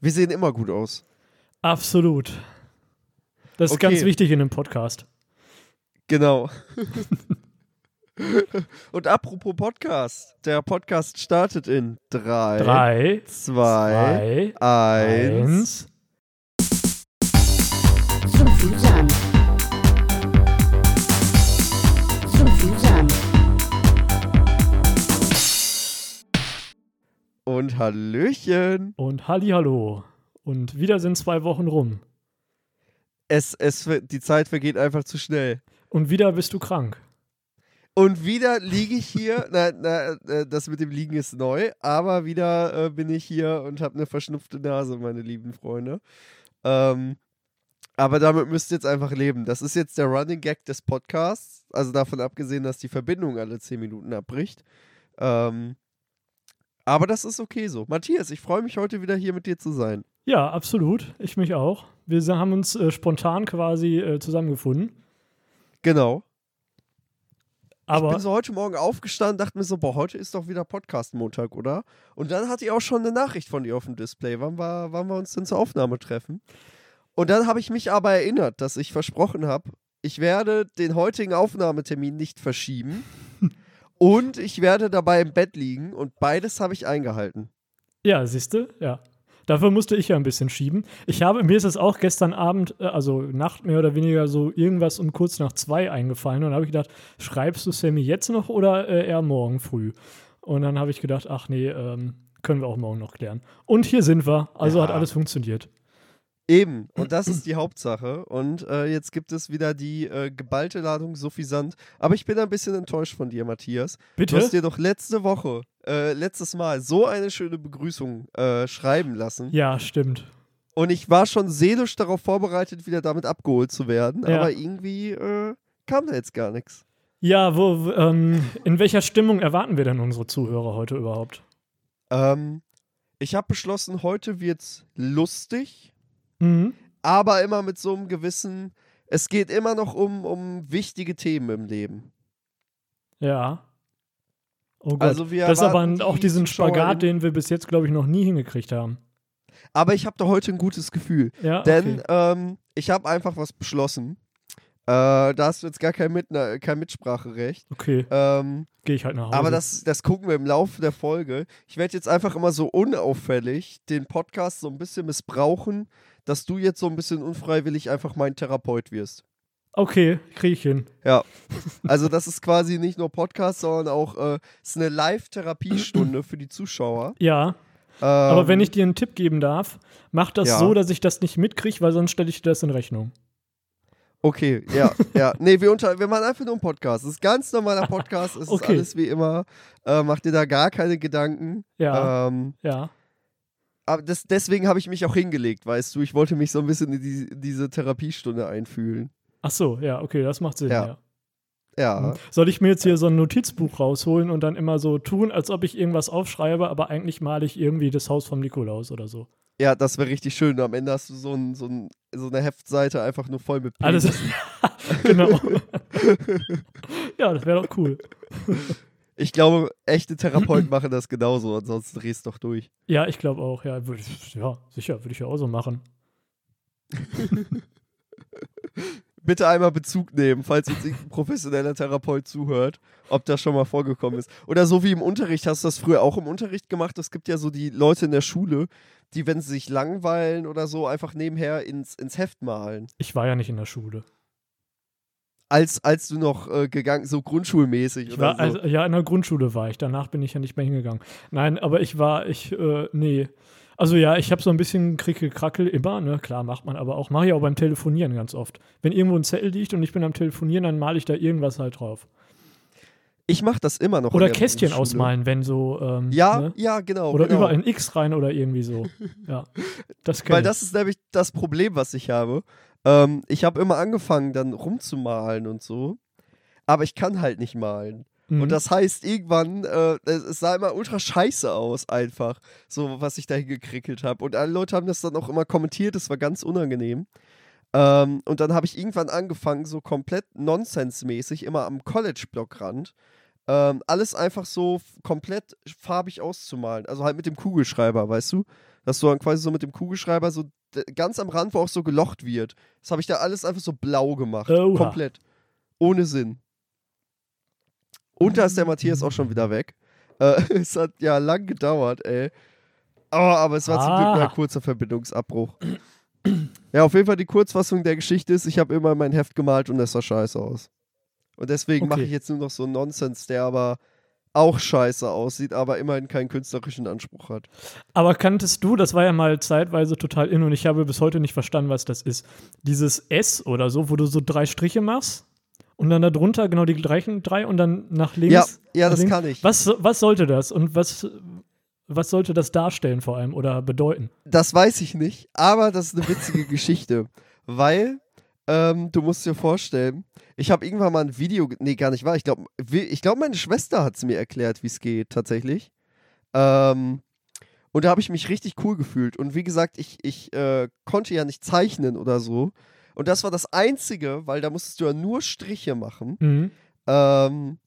Wir sehen immer gut aus. Absolut. Das ist Okay. ganz wichtig in einem Podcast. Genau. Und apropos Podcast. Der Podcast startet in 3, Drei, 2, zwei, 1. eins. Suffisan. Suffisan. Und Hallöchen. Und Hallihallo. Und wieder sind zwei Wochen rum. Es, es, die Zeit vergeht einfach zu schnell. Und wieder bist du krank. Und wieder liege ich hier. na, na, äh, das mit dem Liegen ist neu, aber wieder äh, bin ich hier und habe eine verschnupfte Nase, meine lieben Freunde. Ähm, aber damit müsst ihr jetzt einfach leben. Das ist jetzt der Running Gag des Podcasts. Also davon abgesehen, dass die Verbindung alle 10 Minuten abbricht. Ähm, aber das ist okay so. Matthias, ich freue mich heute wieder hier mit dir zu sein. Ja, absolut. Ich mich auch. Wir haben uns äh, spontan quasi äh, zusammengefunden. Genau. ich Aber bin so heute Morgen aufgestanden, dachte mir so, boah, heute ist doch wieder Podcast-Montag, oder? Und dann hatte ich auch schon eine Nachricht von dir auf dem Display, wann wir, wann wir uns denn zur Aufnahme treffen. Und dann habe ich mich aber erinnert, dass ich versprochen habe, ich werde den heutigen Aufnahmetermin nicht verschieben und ich werde dabei im Bett liegen und beides habe ich eingehalten. ja, siehst du, ja. Dafür musste ich ja ein bisschen schieben. Ich habe, mir ist es auch gestern Abend, äh, also Nacht mehr oder weniger so irgendwas um kurz nach zwei eingefallen. Und habe ich gedacht, schreibst du Sammy jetzt noch oder äh, eher morgen früh? Und dann habe ich gedacht, ach nee, ähm, können wir auch morgen noch klären. Und hier sind wir. Also Ja. hat alles funktioniert. Eben, und das ist die Hauptsache. Und äh, jetzt gibt es wieder die äh, geballte Ladung suffisant. Aber ich bin ein bisschen enttäuscht von dir, Matthias. Bitte? Du hast dir doch letzte Woche, äh, letztes Mal so eine schöne Begrüßung äh, schreiben lassen. Ja, stimmt. Und ich war schon seelisch darauf vorbereitet, wieder damit abgeholt zu werden. Ja. Aber irgendwie äh, kam da jetzt gar nichts. Ja, wo, wo, ähm, in welcher Stimmung erwarten wir denn unsere Zuhörer heute überhaupt? Ähm, ich habe beschlossen, heute wird's lustig, Mhm. aber immer mit so einem gewissen. Es geht immer noch um, um wichtige Themen im Leben. Ja. Oh Gott. Also wir das ist aber auch die diesen Spagat, den wir bis jetzt, glaube ich, noch nie hingekriegt haben. Aber ich habe da heute ein gutes Gefühl. Ja, Denn okay. ähm, ich habe einfach was beschlossen. Äh, da hast du jetzt gar kein, Mit kein Mitspracherecht. Okay, Ähm, gehe ich halt nach Hause. aber das, das gucken wir im Laufe der Folge. Ich werde jetzt einfach immer so unauffällig den Podcast so ein bisschen missbrauchen, dass du jetzt so ein bisschen unfreiwillig einfach mein Therapeut wirst. Okay, kriege ich hin. Ja. Also das ist quasi nicht nur Podcast, sondern auch äh, ist eine Live-Therapiestunde für die Zuschauer. Ja, Ähm, aber wenn ich dir einen Tipp geben darf, mach das Ja. so, dass ich das nicht mitkriege, weil sonst stelle ich dir das in Rechnung. Okay, ja, ja. Nee, wir, unter, wir machen einfach nur einen Podcast. Das ist ein ganz normaler Podcast. Es ist Okay. alles wie immer. Äh, mach dir da gar keine Gedanken. Ja, Ähm, ja. aber das, deswegen habe ich mich auch hingelegt, weißt du. Ich wollte mich so ein bisschen in, die, diese Therapiestunde einfühlen. Ach so, ja, okay, das macht Sinn, Ja. ja. Ja. Soll ich mir jetzt hier so ein Notizbuch rausholen und dann immer so tun, als ob ich irgendwas aufschreibe, aber eigentlich male ich irgendwie das Haus vom Nikolaus oder so? Ja, das wäre richtig schön. Am Ende hast du so, ein, so, ein, so eine Heftseite einfach nur voll mit Alles. Penis. genau. ja, das wäre doch cool. Ich glaube, echte Therapeuten machen das genauso, ansonsten drehst du doch durch. Ja, ich glaube auch, ja. Würd, ja, sicher, würde ich ja auch so machen. Bitte einmal Bezug nehmen, falls jetzt irgendein professioneller Therapeut zuhört, ob das schon mal vorgekommen ist. Oder so wie im Unterricht, hast du das früher auch im Unterricht gemacht? Es gibt ja so die Leute in der Schule, die, wenn sie sich langweilen oder so, einfach nebenher ins, ins Heft malen. Ich war ja nicht in der Schule. Als, als du noch äh, gegangen, so grundschulmäßig Ich oder war, so. also, ja, in der Grundschule war ich. Danach bin ich ja nicht mehr hingegangen. Nein, aber ich war, ich, äh, nee. Also ja, ich habe so ein bisschen Krickel-Krackel immer, ne? Klar, macht man aber auch. Mache ich auch beim Telefonieren ganz oft. Wenn irgendwo ein Zettel liegt und ich bin am Telefonieren, dann male ich da irgendwas halt drauf. Ich mache das immer noch. Oder der Kästchen ausmalen, wenn so. Ähm, Ja, Ne? ja, genau. Oder genau. überall ein X rein oder irgendwie so. Ja. Das Weil ich. das ist nämlich das Problem, was ich habe. Ähm, ich habe immer angefangen, dann rumzumalen und so. Aber ich kann halt nicht malen. Mhm. Und das heißt, irgendwann, äh, es, es sah immer ultra scheiße aus, einfach. So, was ich da hingekrickelt habe. Und alle Leute haben das dann auch immer kommentiert, das war ganz unangenehm. Ähm, und dann habe ich irgendwann angefangen, so komplett nonsensmäßig, immer am College-Blockrand, ähm, alles einfach so komplett farbig auszumalen. Also halt mit dem Kugelschreiber, weißt du? dass du dann quasi so mit dem Kugelschreiber so ganz am Rand, wo auch so gelocht wird. Das habe ich da alles einfach so blau gemacht. Oha. Komplett. Ohne Sinn. Und da ist der Matthias auch schon wieder weg. Äh, es hat ja lang gedauert, ey. Aber, aber es war zum Glück nur Ah. ein kurzer Verbindungsabbruch. Ja, auf jeden Fall die Kurzfassung der Geschichte ist, ich habe immer mein Heft gemalt und es sah scheiße aus. Und deswegen mache Okay. ich jetzt nur noch so einen Nonsens, der aber auch scheiße aussieht, aber immerhin keinen künstlerischen Anspruch hat. Aber kanntest du, das war ja mal zeitweise total in und ich habe bis heute nicht verstanden, was das ist. Dieses S oder so, wo du so drei Striche machst und dann darunter genau die gleichen drei und dann nach links. Ja, ja, das links. kann ich. Was, was sollte das und was, was sollte das darstellen vor allem oder bedeuten? Das weiß ich nicht, aber das ist eine witzige Geschichte, weil ähm, du musst dir vorstellen, ich habe irgendwann mal ein Video, nee, gar nicht wahr, ich glaube, ich glaub, meine Schwester hat es mir erklärt, wie es geht, tatsächlich. Ähm, und da habe ich mich richtig cool gefühlt. Und wie gesagt, ich, ich äh, konnte ja nicht zeichnen oder so. Und das war das Einzige, weil da musstest du ja nur Striche machen. Mhm. Ähm,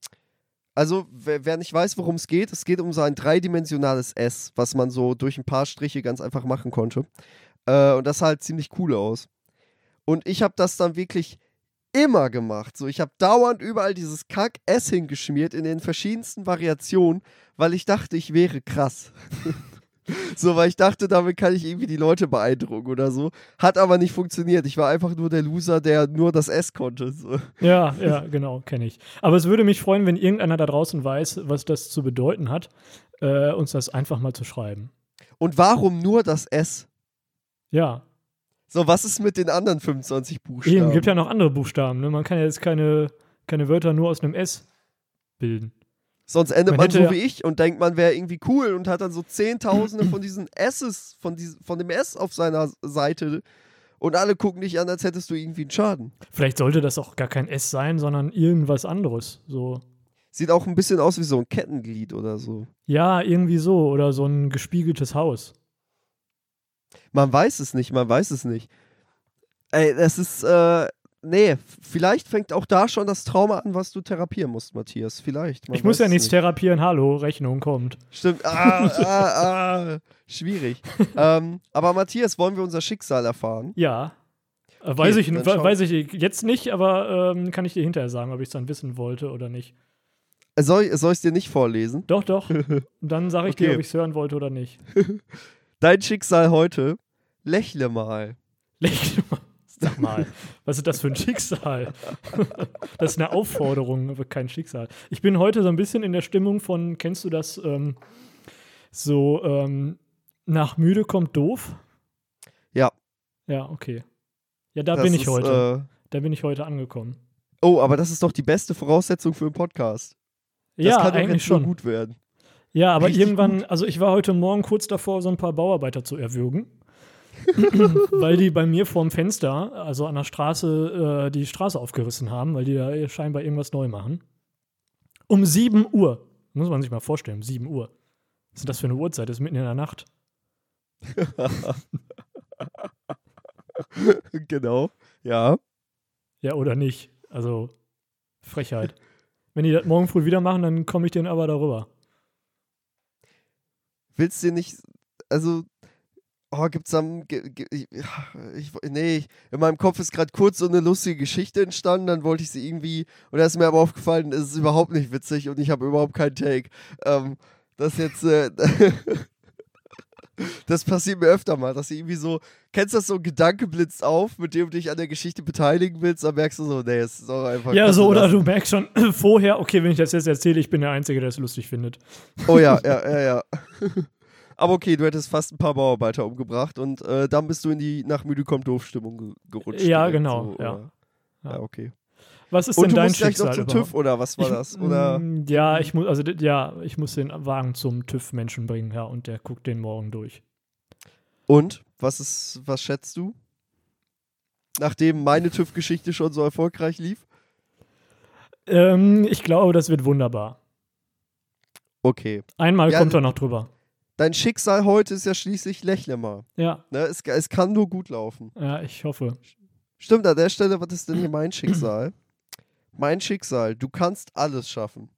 also, wer, wer nicht weiß, worum es geht, es geht um so ein dreidimensionales S, was man so durch ein paar Striche ganz einfach machen konnte. Äh, und das sah halt ziemlich cool aus. Und ich habe das dann wirklich immer gemacht. So, ich habe dauernd überall dieses Kack-S hingeschmiert in den verschiedensten Variationen, weil ich dachte, ich wäre krass. so, weil ich dachte, damit kann ich irgendwie die Leute beeindrucken oder so. Hat aber nicht funktioniert. Ich war einfach nur der Loser, der nur das S konnte. So. Ja, ja, genau, kenne ich. Aber es würde mich freuen, wenn irgendeiner da draußen weiß, was das zu bedeuten hat, äh, uns das einfach mal zu schreiben. Und warum nur das S? Ja, So, was ist mit den anderen 25 Buchstaben? eben, gibt ja noch andere Buchstaben. Ne? Man kann ja jetzt keine, keine Wörter nur aus einem S bilden. Sonst endet Man man, so wie ich und denkt, man wäre irgendwie cool und hat dann so Zehntausende von diesen S's, von, dies, von dem S auf seiner Seite und alle gucken dich an, als hättest du irgendwie einen Schaden. Vielleicht sollte das auch gar kein S sein, sondern irgendwas anderes. So. Sieht auch ein bisschen aus wie so ein Kettenglied oder so. Ja, irgendwie so. Oder so ein gespiegeltes Haus. Man weiß es nicht, man weiß es nicht. Ey, das ist, äh, nee, vielleicht fängt auch da schon das Trauma an, was du therapieren musst, Matthias. Vielleicht. ich muss ja nichts nicht. therapieren. Hallo, Rechnung kommt. Stimmt. Ah, ah, ah. Schwierig. ähm, aber Matthias, wollen wir unser Schicksal erfahren? Ja. Äh, weiß, ich, weiß ich jetzt nicht, aber ähm, kann ich dir hinterher sagen, ob ich es dann wissen wollte oder nicht. Soll, soll ich es dir nicht vorlesen? Doch, doch. Dann sage ich dir, Okay. ob ich es hören wollte oder nicht. Dein Schicksal heute, lächle mal. Lächle mal. Sag mal, was ist das für ein Schicksal? das ist eine Aufforderung, aber kein Schicksal. Ich bin heute so ein bisschen in der Stimmung von, kennst du das, ähm, so ähm, nach müde kommt doof? Ja. Ja, okay. Ja, da Das bin ich ist, heute. Äh, Da bin ich heute angekommen. oh, aber das ist doch die beste Voraussetzung für einen Podcast. Das ja, kann eigentlich schon. gut werden. Ja, aber Richtig irgendwann, also ich war heute Morgen kurz davor, so ein paar Bauarbeiter zu erwürgen. weil die bei mir vorm Fenster, also an der Straße, äh, die Straße aufgerissen haben, weil die da scheinbar irgendwas neu machen. Um 7 Uhr. Muss man sich mal vorstellen, um 7 Uhr. Was ist denn das für eine Uhrzeit? Das ist mitten in der Nacht. genau. Ja. Ja, oder nicht? Also, Frechheit. Wenn die das morgen früh wieder machen, dann komme ich denen aber darüber. Willst du nicht, also, oh, gibt's dann, ich, ich, nee, in meinem Kopf ist gerade kurz so eine lustige Geschichte entstanden, dann wollte ich sie irgendwie, und da ist mir aber aufgefallen, es ist überhaupt nicht witzig und ich habe überhaupt keinen Take. Ähm, das jetzt, äh, das passiert mir öfter mal, dass irgendwie so, kennst du das so, ein Gedanke blitzt auf, mit dem du dich an der Geschichte beteiligen willst, dann merkst du so, nee, es ist auch einfach. Ja, so, oder du merkst schon vorher, okay, wenn ich das jetzt erzähle, ich bin der Einzige, der es lustig findet. Oh ja, ja, ja, ja. Aber okay, du hättest fast ein paar Bauarbeiter umgebracht und äh, dann bist du in die nach müde kommt doof Stimmung ge gerutscht. Ja, genau, So, ja. Ja. ja, okay. Was ist Und denn du dein musst gleich noch Schicksal zum überhaupt? TÜV oder was war Ich- das? Oder Mm, Ja, ich muss, also ja, ich muss den Wagen zum TÜV-Menschen bringen, ja, und der guckt den morgen durch. und was ist, was schätzt du? Nachdem meine TÜV-Geschichte schon so erfolgreich lief? Ähm, ich glaube, das wird wunderbar. Okay. Einmal Ja, kommt er noch drüber. Dein Schicksal heute ist ja schließlich lächle mal. Ja, Ne? Es, es kann nur gut laufen. ja, ich hoffe. Stimmt, an der Stelle, was ist denn hier mein Schicksal? Mein Schicksal, du kannst alles schaffen.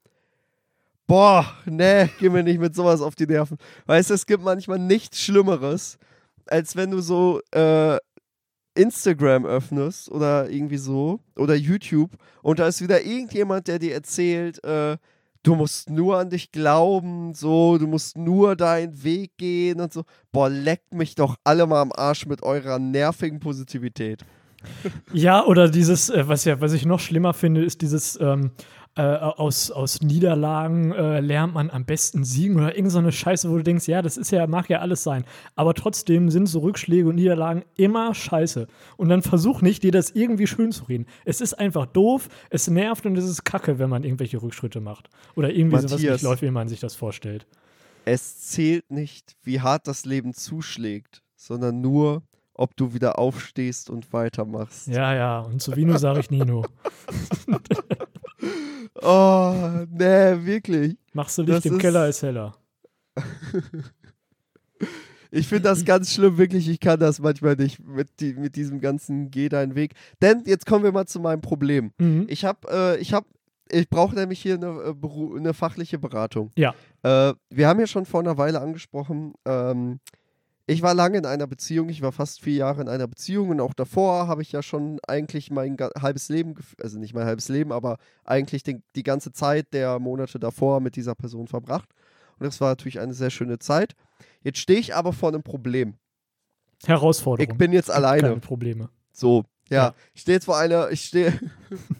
Boah, nee, geh mir nicht mit sowas auf die Nerven. Weißt du, es gibt manchmal nichts Schlimmeres, als wenn du so äh, Instagram öffnest oder irgendwie so oder YouTube und da ist wieder irgendjemand, der dir erzählt, äh, du musst nur an dich glauben, so, du musst nur deinen Weg gehen und so. Boah, leckt mich doch alle mal am Arsch mit eurer nervigen Positivität. Ja, oder dieses, äh, was ja, was ich noch schlimmer finde, ist dieses ähm, äh, aus, aus Niederlagen äh, lernt man am besten siegen oder irgend so eine Scheiße, wo du denkst, ja, das ist ja, mag ja alles sein. Aber trotzdem sind so Rückschläge und Niederlagen immer scheiße. Und dann versuch nicht, dir das irgendwie schön zu reden. Es ist einfach doof, es nervt und es ist kacke, wenn man irgendwelche Rückschritte macht. Oder irgendwie sowas Matthias. nicht läuft, wie man sich das vorstellt. Es zählt nicht, wie hart das Leben zuschlägt, sondern nur, ob du wieder aufstehst und weitermachst. Ja, ja, und zu Vino sage ich Nino. Oh, nee, wirklich. Machst du Licht Das im ist- Keller ist heller. Ich finde das ganz schlimm, wirklich. Ich kann das manchmal nicht mit, die, mit diesem ganzen Geh deinen Weg. Denn jetzt kommen wir mal zu meinem Problem. Mhm. Ich habe, äh, ich habe, ich brauche nämlich hier eine, äh, eine fachliche Beratung. Ja. Äh, wir haben ja schon vor einer Weile angesprochen, ähm, ich war lange in einer Beziehung, ich war fast vier Jahre in einer Beziehung und auch davor habe ich ja schon eigentlich mein halbes Leben, also nicht mein halbes Leben, aber eigentlich den, die ganze Zeit der Monate davor mit dieser Person verbracht. Und das war natürlich eine sehr schöne Zeit. Jetzt stehe ich aber vor einem Problem. Herausforderung. Ich bin jetzt alleine. Keine Probleme. So, ja. Ja. Ich stehe jetzt vor einer, ich stehe.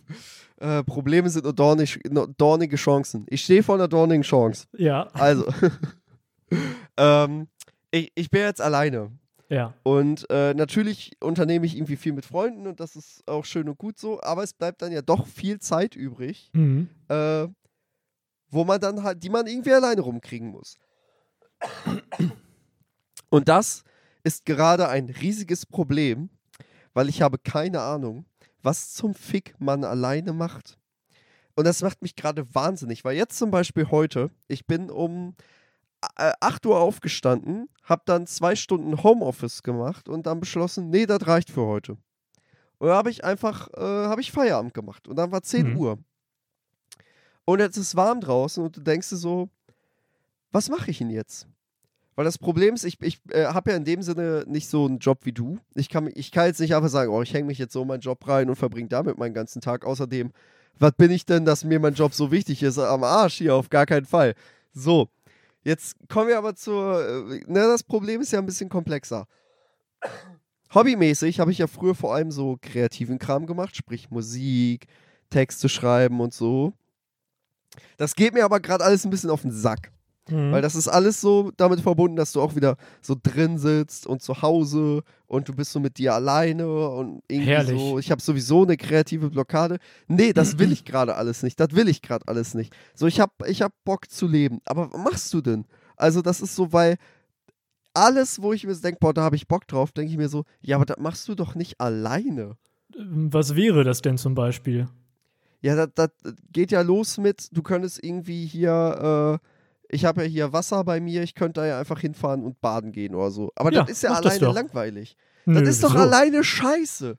äh, Probleme sind nur dornig, nur dornige Chancen. Ich stehe vor einer dornigen Chance. Ja, Also, ähm, ich, ich bin jetzt alleine. ja. Und äh, natürlich unternehme ich irgendwie viel mit Freunden und das ist auch schön und gut so, aber es bleibt dann ja doch viel Zeit übrig, Mhm. äh, wo man dann halt, die man irgendwie alleine rumkriegen muss. Und das ist gerade ein riesiges Problem, weil ich habe keine Ahnung, was zum Fick man alleine macht. Und das macht mich gerade wahnsinnig, weil jetzt zum Beispiel heute, ich bin um 8 Uhr aufgestanden, habe dann zwei Stunden Homeoffice gemacht und dann beschlossen, nee, das reicht für heute. Und da habe ich einfach, äh, habe ich Feierabend gemacht und dann war 10 Mhm. Uhr. Und jetzt ist warm draußen und du denkst dir so, was mache ich denn jetzt? Weil das Problem ist, ich, ich äh, habe ja in dem Sinne nicht so einen Job wie du. Ich kann, ich kann jetzt nicht einfach sagen, oh, ich hänge mich jetzt so in meinen Job rein und verbringe damit meinen ganzen Tag. Außerdem, was bin ich denn, dass mir mein Job so wichtig ist? Am Arsch hier, auf gar keinen Fall. So, jetzt kommen wir aber zur. Äh, ne, das Problem ist ja ein bisschen komplexer. Hobbymäßig habe ich ja früher vor allem so kreativen Kram gemacht, sprich Musik, Texte schreiben und so. Das geht mir aber gerade alles ein bisschen auf den Sack. Mhm. Weil das ist alles so damit verbunden, dass du auch wieder so drin sitzt und zu Hause und du bist so mit dir alleine und irgendwie Herrlich. so. Ich habe sowieso eine kreative Blockade. Nee, das will ich gerade alles nicht. Das will ich gerade alles nicht. So, ich habe ich hab Bock zu leben. Aber was machst du denn? Also, das ist so, weil alles, wo ich mir denke, boah, da habe ich Bock drauf, denke ich mir so, ja, aber das machst du doch nicht alleine. Was wäre das denn zum Beispiel? Ja, das, das geht ja los mit, du könntest irgendwie hier, äh, ich habe ja hier Wasser bei mir, ich könnte da ja einfach hinfahren und baden gehen oder so. Aber Ja, das ist ja alleine langweilig. Nö, das ist doch wieso? alleine scheiße.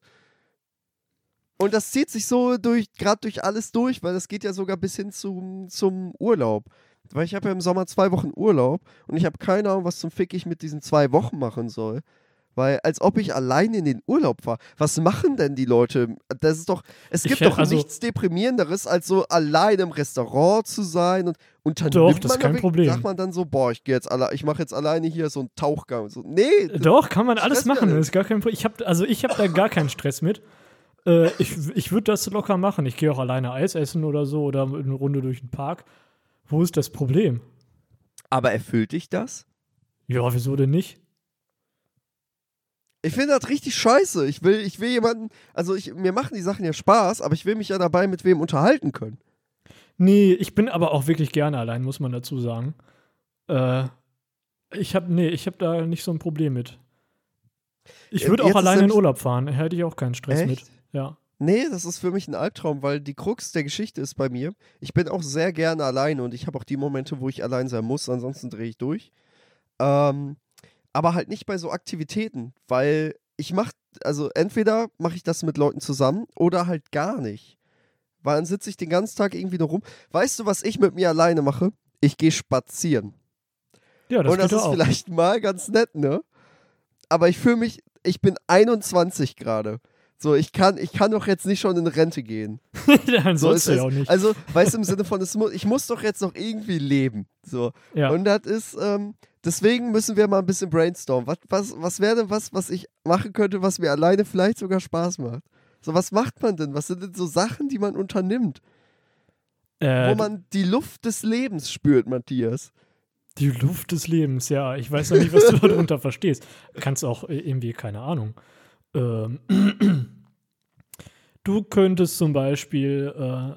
Und das zieht sich so durch, gerade durch alles durch, weil das geht ja sogar bis hin zum, zum Urlaub. Weil ich habe ja im Sommer zwei Wochen Urlaub und ich habe keine Ahnung, was zum Fick ich mit diesen zwei Wochen machen soll. Weil, als ob ich allein in den Urlaub fahre. Was machen denn die Leute? Das ist doch, es gibt doch also- nichts Deprimierenderes, als so allein im Restaurant zu sein und unternimmt Doch, das ist man kein Problem. Sagt man dann so, boah, ich gehe jetzt alle, ich mache jetzt alleine hier so einen Tauchgang. So, nee, Doch, kann man alles machen. Das ist gar kein Problem. Ich hab, also ich habe da gar keinen Stress mit. Äh, ich ich würde das locker machen. Ich gehe auch alleine Eis essen oder so oder eine Runde durch den Park. Wo ist das Problem? aber erfüllt dich das? Ja, wieso denn nicht? Ich finde das richtig scheiße. Ich will, ich will jemanden, also ich, mir machen die Sachen ja Spaß, aber ich will mich ja dabei mit wem unterhalten können. Nee, ich bin aber auch wirklich gerne allein, muss man dazu sagen. Äh, ich habe nee, ich habe da nicht so ein Problem mit. Ich Äh, würde auch alleine in Urlaub fahren, hätte ich auch keinen Stress mit. Echt? Ja. Nee, das ist für mich ein Albtraum, weil die Krux der Geschichte ist bei mir, ich bin auch sehr gerne alleine und ich habe auch die Momente, wo ich allein sein muss, ansonsten drehe ich durch. Ähm, aber halt nicht bei so Aktivitäten, weil ich mache, also entweder mache ich das mit Leuten zusammen oder halt gar nicht. Weil dann sitze ich den ganzen Tag irgendwie nur rum. Weißt du, was ich mit mir alleine mache? Ich gehe spazieren. Ja, das Und das ist auch. vielleicht mal ganz nett, ne? Aber ich fühle mich, ich bin 21 gerade. So, ich kann, ich kann doch jetzt nicht schon in Rente gehen. Dann So ist du ja es. auch nicht. Also, weißt du, im Sinne von, es mu ich muss doch jetzt noch irgendwie leben. So. ja. Und das ist, ähm, deswegen müssen wir mal ein bisschen brainstormen. Was, was, was wäre denn was, was ich machen könnte, was mir alleine vielleicht sogar Spaß macht? So, was macht man denn? Was sind denn so Sachen, die man unternimmt, äh, wo man die Luft des Lebens spürt, Matthias? die Luft des Lebens, ja. Ich weiß noch nicht, was du darunter verstehst. Kannst auch äh, irgendwie, keine Ahnung. Ähm, du könntest zum Beispiel äh,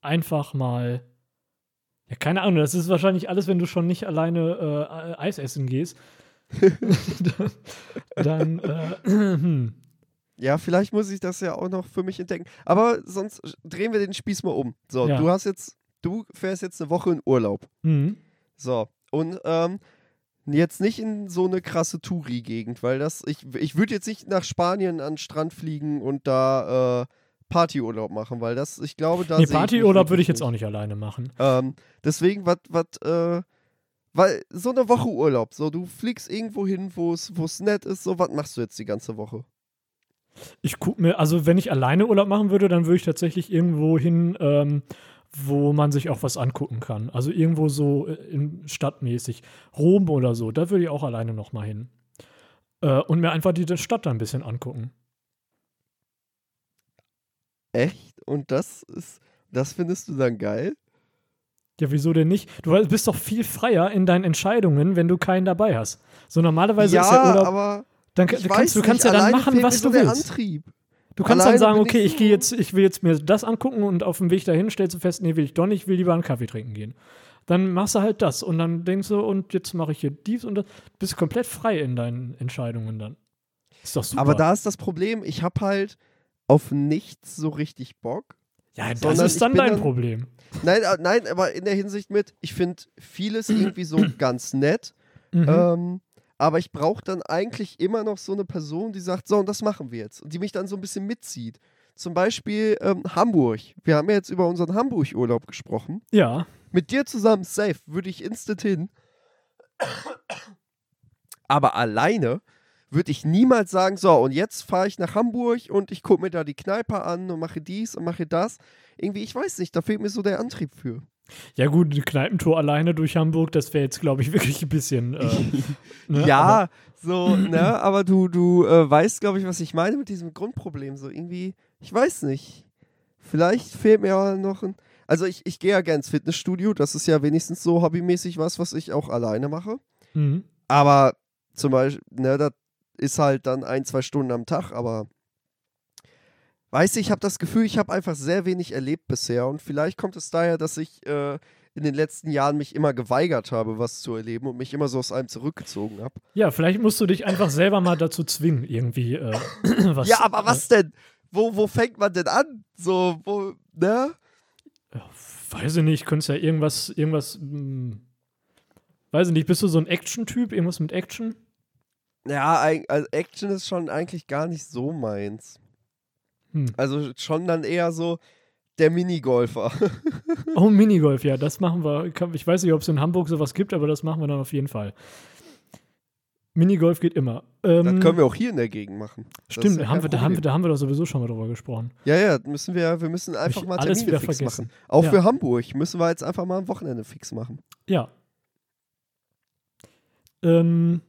einfach mal. Ja, keine Ahnung, das ist wahrscheinlich alles, wenn du schon nicht alleine äh, Eis essen gehst. dann, äh, hm. Ja, vielleicht muss ich das ja auch noch für mich entdecken. Aber sonst drehen wir den Spieß mal um. So, Ja. du hast jetzt, du fährst jetzt eine Woche in Urlaub. Hm. So, und ähm, jetzt nicht in so eine krasse Touri-Gegend, weil das, ich, ich würde jetzt nicht nach Spanien an den Strand fliegen und da äh, Partyurlaub machen, weil das, ich glaube, da Nee, Partyurlaub würde ich jetzt auch nicht alleine machen. Ähm, deswegen, was, was, äh, weil so eine Woche Urlaub, so du fliegst irgendwo hin, wo es nett ist, so was machst du jetzt die ganze Woche? Ich guck mir, also wenn ich alleine Urlaub machen würde, dann würde ich tatsächlich irgendwo hin, ähm, wo man sich auch was angucken kann. Also irgendwo so äh, in stadtmäßig. Rom oder so, da würde ich auch alleine noch mal hin. Äh, und mir einfach die Stadt da ein bisschen angucken. Echt? Und das ist, das findest du dann geil? Ja, wieso denn nicht? Du bist doch viel freier in deinen Entscheidungen, wenn du keinen dabei hast. So normalerweise ist der Urlaub, aber dann ich du weiß kannst, du kannst nicht, ja dann alleine machen, was mir so du der willst. Antrieb. Du kannst Alleine dann sagen, okay, ich gehe jetzt, ich will jetzt mir das angucken und auf dem Weg dahin stellst du fest, nee, will ich doch nicht, ich will lieber einen Kaffee trinken gehen. Dann machst du halt das und dann denkst du, und jetzt mache ich hier dies und das. Bist komplett frei in deinen Entscheidungen dann. Ist doch super. Aber da ist das Problem, ich habe halt auf nichts so richtig Bock. ja, das ist dann dein dann- Problem. Nein, äh, nein, aber in der Hinsicht mit, ich finde vieles irgendwie so ganz nett. Mhm. Ähm, aber ich brauche dann eigentlich immer noch so eine Person, die sagt, so, und das machen wir jetzt. Und die mich dann so ein bisschen mitzieht. Zum Beispiel ähm, Hamburg. Wir haben ja jetzt über unseren Hamburg-Urlaub gesprochen. ja, Mit dir zusammen, safe, würde ich instant hin. Aber alleine würde ich niemals sagen, so, und jetzt fahre ich nach Hamburg und ich gucke mir da die Kneipe an und mache dies und mache das. Irgendwie, ich weiß nicht, da fehlt mir so der Antrieb für. Ja gut, eine Kneipentour alleine durch Hamburg, das wäre jetzt, glaube ich, wirklich ein bisschen. Äh, ne? Aber, Ja, so, ne, aber du, du äh, weißt, glaube ich, was ich meine mit diesem Grundproblem. So irgendwie, ich weiß nicht. Vielleicht fehlt mir auch noch ein. Also ich, ich gehe ja gerne ins Fitnessstudio, das ist ja wenigstens so hobbymäßig was, was ich auch alleine mache. Mhm. Aber zum Beispiel, ne, das ist halt dann ein, zwei Stunden am Tag, aber weißt du, ich habe das Gefühl, ich habe einfach sehr wenig erlebt bisher und vielleicht kommt es daher, dass ich äh, in den letzten Jahren mich immer geweigert habe, was zu erleben und mich immer so aus einem zurückgezogen habe. Ja, vielleicht musst du dich einfach selber mal dazu zwingen, irgendwie. Äh, was, Ja, aber was denn? Wo, wo fängt man denn an? So, wo, ne? Äh, weiß ich nicht, könntest ja irgendwas, irgendwas. Mh, weiß ich nicht, bist du so ein Action-Typ? Irgendwas mit Action? Ja, also Action ist schon eigentlich gar nicht so meins. Hm. Also schon dann eher so der Minigolfer. Oh, Minigolf, ja, das machen wir. Ich weiß nicht, ob es in Hamburg sowas gibt, aber das machen wir dann auf jeden Fall. Minigolf geht immer. Ähm, Das können wir auch hier in der Gegend machen. Stimmt, ja haben wir, da, haben wir, da haben wir doch sowieso schon mal drüber gesprochen. Ja, ja, müssen wir, wir müssen einfach ich mal alles Termine wieder fix vergessen. machen. Auch Ja. für Hamburg müssen wir jetzt einfach mal ein Wochenende fix machen. Ja. Ähm,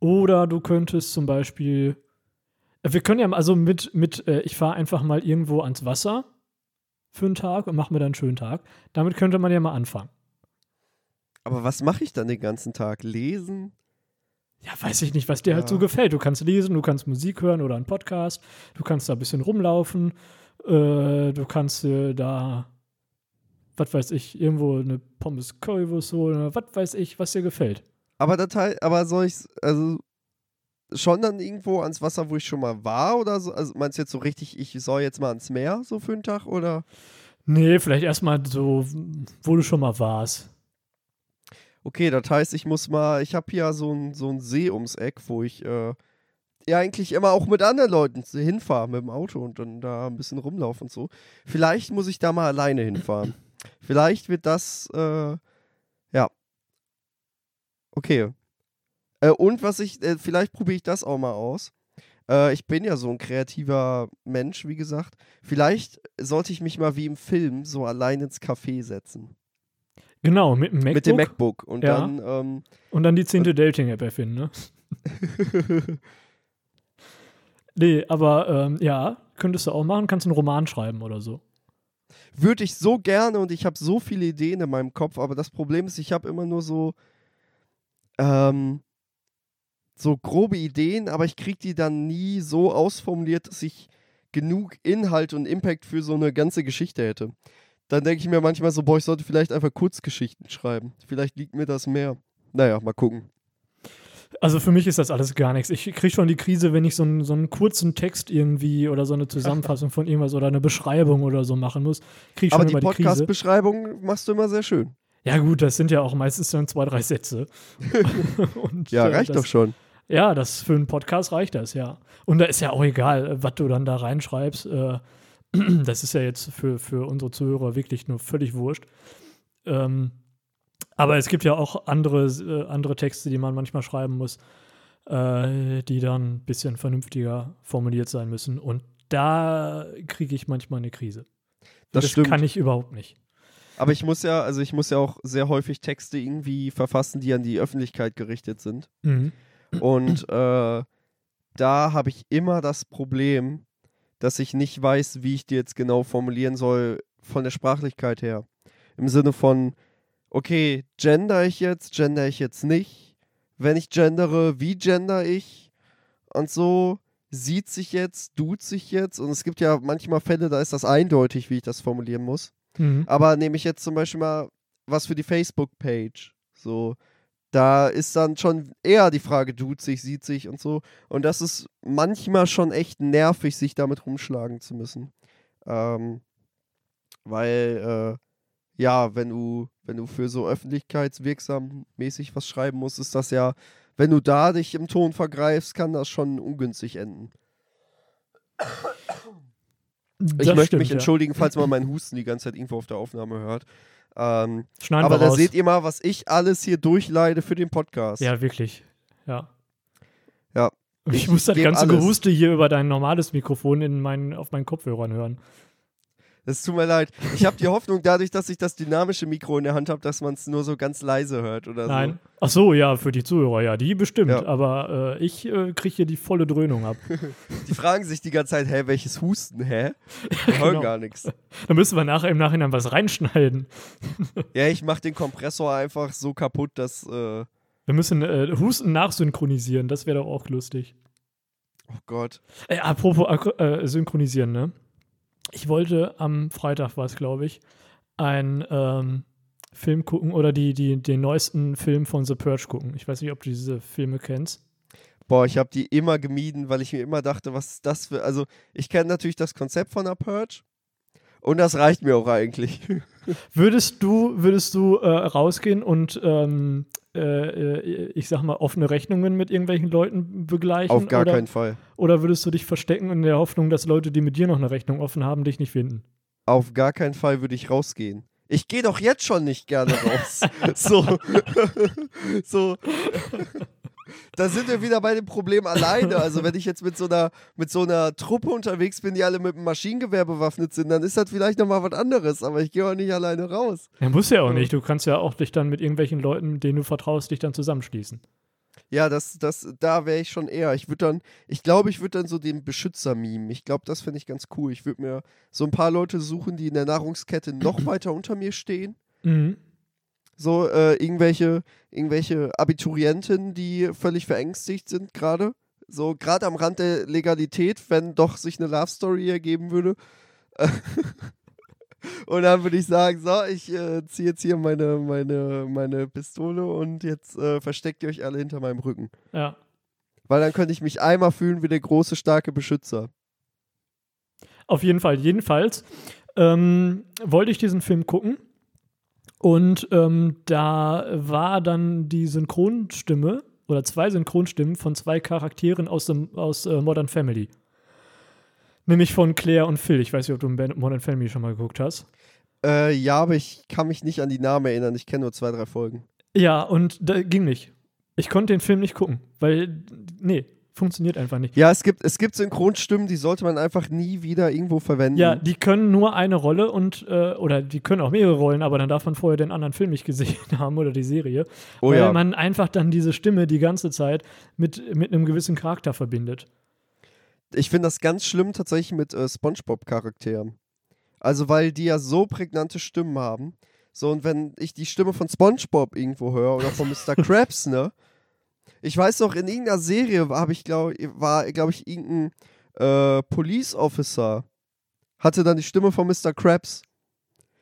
oder du könntest zum Beispiel. Wir können ja mal- also mit, mit äh, ich fahre einfach mal irgendwo ans Wasser für einen Tag und mache mir dann einen schönen Tag. Damit könnte man ja mal anfangen. Aber was mache ich dann den ganzen Tag? Lesen? Ja, weiß ich nicht, was dir halt so Ja. gefällt. Du kannst lesen, du kannst Musik hören oder einen Podcast, du kannst da ein bisschen rumlaufen, äh, du kannst äh, da, was weiß ich, irgendwo eine Pommes Currywurst holen oder was weiß ich, was dir gefällt. Aber das halt, aber soll ich, also schon dann irgendwo ans Wasser, wo ich schon mal war oder so? Also meinst du jetzt so richtig, ich soll jetzt mal ans Meer so für einen Tag oder? Nee, vielleicht erstmal so, wo du schon mal warst. Okay, das heißt, ich muss mal, ich habe hier so einen so See ums Eck, wo ich äh, ja eigentlich immer auch mit anderen Leuten hinfahre mit dem Auto und dann da ein bisschen rumlaufen und so. Vielleicht muss ich da mal alleine hinfahren. Vielleicht wird das, äh, ja. Okay. Äh, und was ich, äh, vielleicht probiere ich das auch mal aus. Äh, ich bin ja so ein kreativer Mensch, wie gesagt. Vielleicht sollte ich mich mal wie im Film so allein ins Café setzen. Genau, mit dem MacBook. Mit dem MacBook. Und Ja. dann, ähm, Und dann die zehnte Dating-App erfinden, ne? Nee, aber ähm, ja, könntest du auch machen, kannst einen Roman schreiben oder so. würde ich so gerne und ich habe so viele Ideen in meinem Kopf, aber das Problem ist, ich habe immer nur so ähm, so grobe Ideen, aber ich kriege die dann nie so ausformuliert, dass ich genug Inhalt und Impact für so eine ganze Geschichte hätte. Dann denke ich mir manchmal so, boah, ich sollte vielleicht einfach Kurzgeschichten schreiben. Vielleicht liegt mir das mehr. Naja, mal gucken. Also für mich ist das alles gar nichts. Ich kriege schon die Krise, wenn ich so einen, so einen kurzen Text irgendwie oder so eine Zusammenfassung von irgendwas oder eine Beschreibung oder so machen muss. Kriege ich Aber schon die. Podcast-Beschreibung machst du immer sehr schön. Ja gut, das sind ja auch meistens dann zwei, drei Sätze. Und, Ja, äh, reicht das, doch schon. Ja, das für einen Podcast reicht das, ja. Und da ist ja auch egal, was du dann da reinschreibst. Äh, das ist ja jetzt für, für unsere Zuhörer wirklich nur völlig wurscht. Ähm, aber es gibt ja auch andere, äh, andere Texte, die man manchmal schreiben muss, äh, die dann ein bisschen vernünftiger formuliert sein müssen. Und da kriege ich manchmal eine Krise. Das, das stimmt. kann ich überhaupt nicht. Aber ich muss ja, also ich muss ja auch sehr häufig Texte irgendwie verfassen, die an die Öffentlichkeit gerichtet sind. Mhm. Und äh, da habe ich immer das Problem, dass ich nicht weiß, wie ich die jetzt genau formulieren soll von der Sprachlichkeit her. Im Sinne von, okay, gender ich jetzt, gender ich jetzt nicht? Wenn ich gendere, wie gender ich? Und so sieht sich jetzt, tut sich jetzt. Und es gibt ja manchmal Fälle, da ist das eindeutig, wie ich das formulieren muss. Mhm. Aber nehme ich jetzt zum Beispiel mal was für die Facebook-Page. So, da ist dann schon eher die Frage, tut sich, sieht sich und so. Und das ist manchmal schon echt nervig, sich damit rumschlagen zu müssen. Ähm, weil, äh, ja, wenn du, wenn du für so öffentlichkeitswirksam mäßig was schreiben musst, ist das ja, wenn du da dich im Ton vergreifst, kann das schon ungünstig enden. Ich Das möchte stimmt, mich ja. entschuldigen, falls man meinen Husten die ganze Zeit irgendwo auf der Aufnahme hört. Ähm, aber da raus. seht ihr mal, was ich alles hier durchleide für den Podcast. Ja, wirklich. Ja. Ja. Ich, Ich muss das ganze alles. Gehuste hier über dein normales Mikrofon in meinen, auf meinen Kopfhörern hören. Es tut mir leid. Ich habe die Hoffnung, dadurch, dass ich das dynamische Mikro in der Hand habe, dass man es nur so ganz leise hört oder Nein. Ach so, ja, für die Zuhörer, ja, die bestimmt. Ja. Aber äh, ich äh, kriege hier die volle Dröhnung ab. so. Die fragen sich die ganze Zeit, hä, welches Husten, hä? Wir hören genau. gar nichts. Da müssen wir nachher im Nachhinein was reinschneiden. Ja, ich mache den Kompressor einfach so kaputt, dass. Äh, Wir müssen äh, Husten nachsynchronisieren, das wäre doch auch lustig. oh Gott. Apropos äh, synchronisieren, ne? Ich wollte am Freitag, war es, glaube ich, einen ähm, Film gucken oder die, die, den neuesten Film von The Purge gucken. Ich weiß nicht, ob du diese Filme kennst. Boah, ich habe die immer gemieden, weil ich mir immer dachte, was ist das für. Also, ich kenne natürlich das Konzept von der Purge. Und das reicht mir auch eigentlich. Würdest du, würdest du äh, rausgehen und ähm, äh, äh, ich sag mal offene Rechnungen mit irgendwelchen Leuten begleichen? Auf gar oder, keinen Fall. Oder würdest du dich verstecken in der Hoffnung, dass Leute, die mit dir noch eine Rechnung offen haben, dich nicht finden? Auf gar keinen Fall würde ich rausgehen. Ich gehe doch jetzt schon nicht gerne raus. so. so. Da sind wir wieder bei dem Problem alleine. Also wenn ich jetzt mit so einer mit so einer Truppe unterwegs bin, die alle mit einem Maschinengewehr bewaffnet sind, dann ist das vielleicht nochmal was anderes. Aber ich gehe auch nicht alleine raus. Ja, muss ja auch nicht. Du kannst ja auch dich dann mit irgendwelchen Leuten, denen du vertraust, dich dann zusammenschließen. Ja, das, das, da wäre ich schon eher. Ich würde dann, ich glaube, ich würde dann so den Beschützer meme. Ich glaube, das finde ich ganz cool. Ich würde mir so ein paar Leute suchen, die in der Nahrungskette noch weiter unter mir stehen. Mhm. So äh, irgendwelche, irgendwelche Abiturienten, die völlig verängstigt sind gerade. So gerade am Rand der Legalität, wenn doch sich eine Love Story ergeben würde. und dann würde ich sagen, so, ich äh, ziehe jetzt hier meine, meine, meine Pistole und jetzt äh, versteckt ihr euch alle hinter meinem Rücken. Ja. Weil dann könnte ich mich einmal fühlen wie der große, starke Beschützer. Auf jeden Fall. Jedenfalls ähm, wollte ich diesen Film gucken. Und ähm, da war dann die Synchronstimme oder zwei Synchronstimmen von zwei Charakteren aus, dem, aus äh, Modern Family. Nämlich von Claire und Phil. Ich weiß nicht, ob du Modern Family schon mal geguckt hast. Äh, ja, aber ich kann mich nicht an die Namen erinnern. Ich kenne nur zwei, drei Folgen. Ja, und da ging nicht. Ich konnte den Film nicht gucken, weil, nee, funktioniert einfach nicht. Ja, es gibt, es gibt Synchronstimmen, die sollte man einfach nie wieder irgendwo verwenden. Ja, die können nur eine Rolle und, äh, oder die können auch mehrere Rollen, aber dann darf man vorher den anderen Film nicht gesehen haben oder die Serie. oh weil ja. man einfach dann diese Stimme die ganze Zeit mit, mit einem gewissen Charakter verbindet. Ich finde das ganz schlimm tatsächlich mit äh, SpongeBob-Charakteren. Also, weil die ja so prägnante Stimmen haben. So, und wenn ich die Stimme von SpongeBob irgendwo höre oder von Mr. Krabs, ne? Ich weiß noch, in irgendeiner Serie habe ich, glaub, war, glaube ich, irgendein äh, Police Officer hatte dann die Stimme von Mr. Krabs.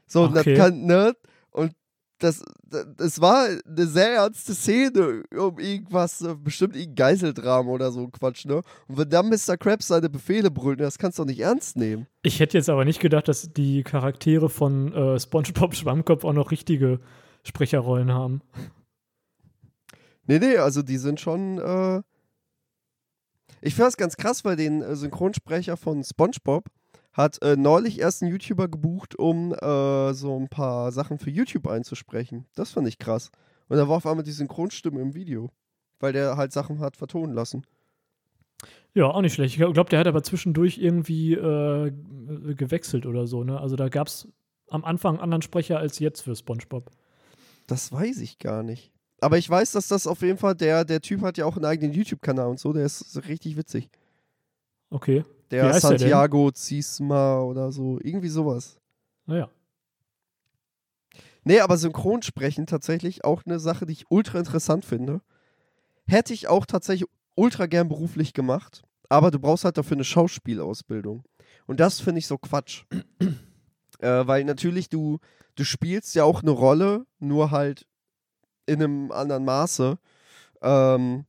So, und das Okay. kann, ne? Und das, das, das war eine sehr ernste Szene um irgendwas, äh, bestimmt irgendein Geiseldrama oder so ein Quatsch, ne? Und wenn dann Mr. Krabs seine Befehle brüllt, das kannst du doch nicht ernst nehmen. Ich hätte jetzt aber nicht gedacht, dass die Charaktere von äh, SpongeBob Schwammkopf auch noch richtige Sprecherrollen haben. Nee, nee, also die sind schon. Äh ich finde das ganz krass, weil den äh, Synchronsprecher von SpongeBob hat äh, neulich erst einen YouTuber gebucht, um äh, so ein paar Sachen für YouTube einzusprechen. Das fand ich krass. Und da war auf einmal die Synchronstimme im Video, weil der halt Sachen hat vertonen lassen. Ja, auch nicht schlecht. Ich glaube, der hat aber zwischendurch irgendwie äh, gewechselt oder so. Ne? Also da gab es am Anfang einen anderen Sprecher als jetzt für SpongeBob. Das weiß ich gar nicht. Aber ich weiß, dass das auf jeden Fall, der, der Typ hat ja auch einen eigenen YouTube-Kanal und so, der ist richtig witzig. Okay. Der? Santiago Cisma oder so, irgendwie sowas. Naja. Nee, aber Synchronsprechen tatsächlich auch eine Sache, die ich ultra interessant finde. Hätte ich auch tatsächlich ultra gern beruflich gemacht, aber du brauchst halt dafür eine Schauspielausbildung. Und das finde ich so Quatsch. äh, weil natürlich du, du spielst ja auch eine Rolle, nur halt in einem anderen Maße. Ähm,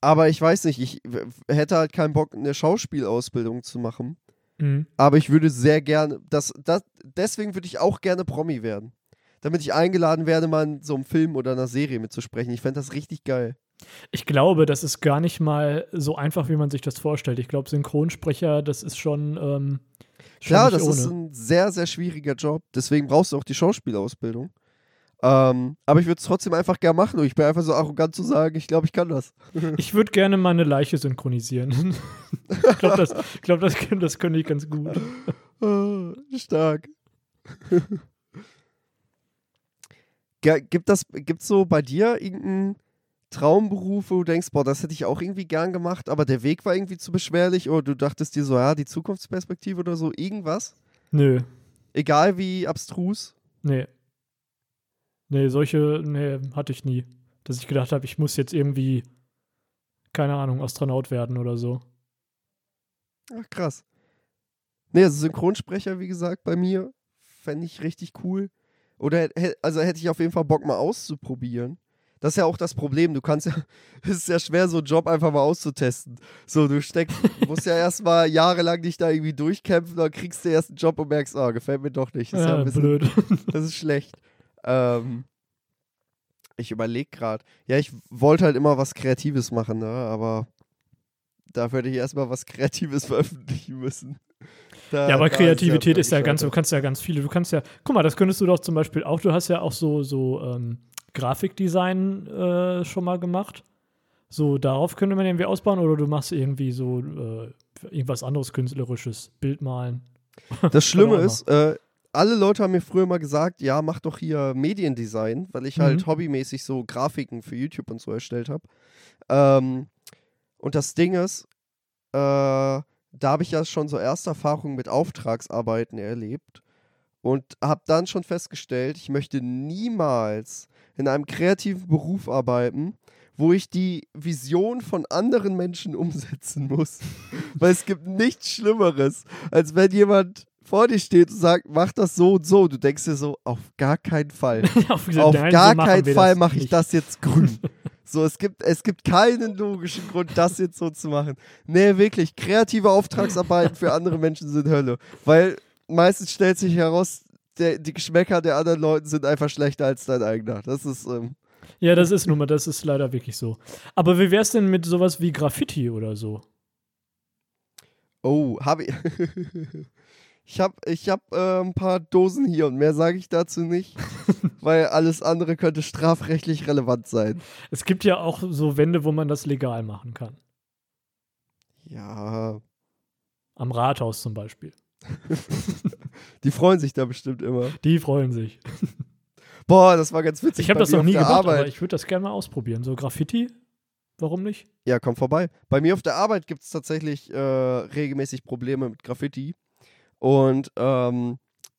aber ich weiß nicht, ich hätte halt keinen Bock, eine Schauspielausbildung zu machen. Mhm. Aber ich würde sehr gerne, das, das, deswegen würde ich auch gerne Promi werden. Damit ich eingeladen werde, mal in so einem Film oder einer Serie mitzusprechen. Ich fände das richtig geil. Ich glaube, das ist gar nicht mal so einfach, wie man sich das vorstellt. Ich glaube, Synchronsprecher, das ist schon. Ähm, schon Klar, das ist ohne. ein sehr, sehr schwieriger Job. Deswegen brauchst du auch die Schauspielausbildung. Ähm, aber ich würde es trotzdem einfach gerne machen. Und ich bin einfach so arrogant zu sagen, ich glaube, ich kann das. Ich würde gerne mal eine Leiche synchronisieren. ich glaube, das, glaub, das, das könnte ich ganz gut. Ah, Stark. Gibt das, gibt's so bei dir irgendeinen Traumberuf, wo du denkst, boah, das hätte ich auch irgendwie gern gemacht, aber der Weg war irgendwie zu beschwerlich oder du dachtest dir so, ja, die Zukunftsperspektive oder so, irgendwas? Nö, Egal wie abstrus. nee. Nee, solche, nee, hatte ich nie. Dass ich gedacht habe, ich muss jetzt irgendwie, keine Ahnung, Astronaut werden oder so. Ach, krass. Nee, also Synchronsprecher, wie gesagt, bei mir fände ich richtig cool. Oder also hätte ich auf jeden Fall Bock, mal auszuprobieren. Das ist ja auch das Problem. Du kannst ja, es ist ja schwer, so einen Job einfach mal auszutesten. So, du steckst, musst ja erstmal jahrelang dich da irgendwie durchkämpfen, dann kriegst du erst einen Job und merkst, ah, gefällt mir doch nicht. Das ist ja, Ja, ein bisschen, blöd. das ist schlecht. Ähm, ich überlege gerade. Ja, ich wollte halt immer was Kreatives machen, ne? aber da würde ich erstmal was Kreatives veröffentlichen müssen. Da- Ja, aber Kreativität es ist ja ganz, du kannst ja ganz viele, du kannst ja, guck mal, das könntest du doch zum Beispiel auch, du hast ja auch so, so ähm, Grafikdesign äh, schon mal gemacht. So, darauf könnte man irgendwie ausbauen oder du machst irgendwie so äh, irgendwas anderes Künstlerisches, Bild malen. Das Schlimme ist, äh, alle Leute haben mir früher mal gesagt, ja, mach doch hier Mediendesign, weil ich halt Mhm. hobbymäßig so Grafiken für YouTube und so erstellt habe. Ähm, und das Ding ist, äh, da habe ich ja schon so erste Erfahrungen mit Auftragsarbeiten erlebt und habe dann schon festgestellt, ich möchte niemals in einem kreativen Beruf arbeiten, wo ich die Vision von anderen Menschen umsetzen muss. Weil es gibt nichts Schlimmeres, als wenn jemand vor dir steht und sagt, mach das so und so. Du denkst dir so, auf gar keinen Fall. auf auf nein, gar so keinen Fall mache ich nicht. das jetzt grün. So, es gibt, es gibt keinen logischen Grund, das jetzt so zu machen. Nee, wirklich, kreative Auftragsarbeiten für andere Menschen sind Hölle. Weil meistens stellt sich heraus, der, die Geschmäcker der anderen Leute sind einfach schlechter als dein eigener. Das ist, ähm, Ja, das ist nun mal, das ist leider wirklich so. Aber wie wär's denn mit sowas wie Graffiti oder so? Oh, habe ich. Ich habe ich hab, äh, ein paar Dosen hier und mehr sage ich dazu nicht, weil alles andere könnte strafrechtlich relevant sein. Es gibt ja auch so Wände, wo man das legal machen kann. Ja, Am Rathaus zum Beispiel. die freuen sich da bestimmt immer. Die freuen sich. Boah, das war ganz witzig. Ich habe das noch nie gemacht, Arbeit. aber ich würde das gerne mal ausprobieren. So Graffiti, warum nicht? Ja, komm vorbei. Bei mir auf der Arbeit gibt es tatsächlich äh, regelmäßig Probleme mit Graffiti. Und ähm,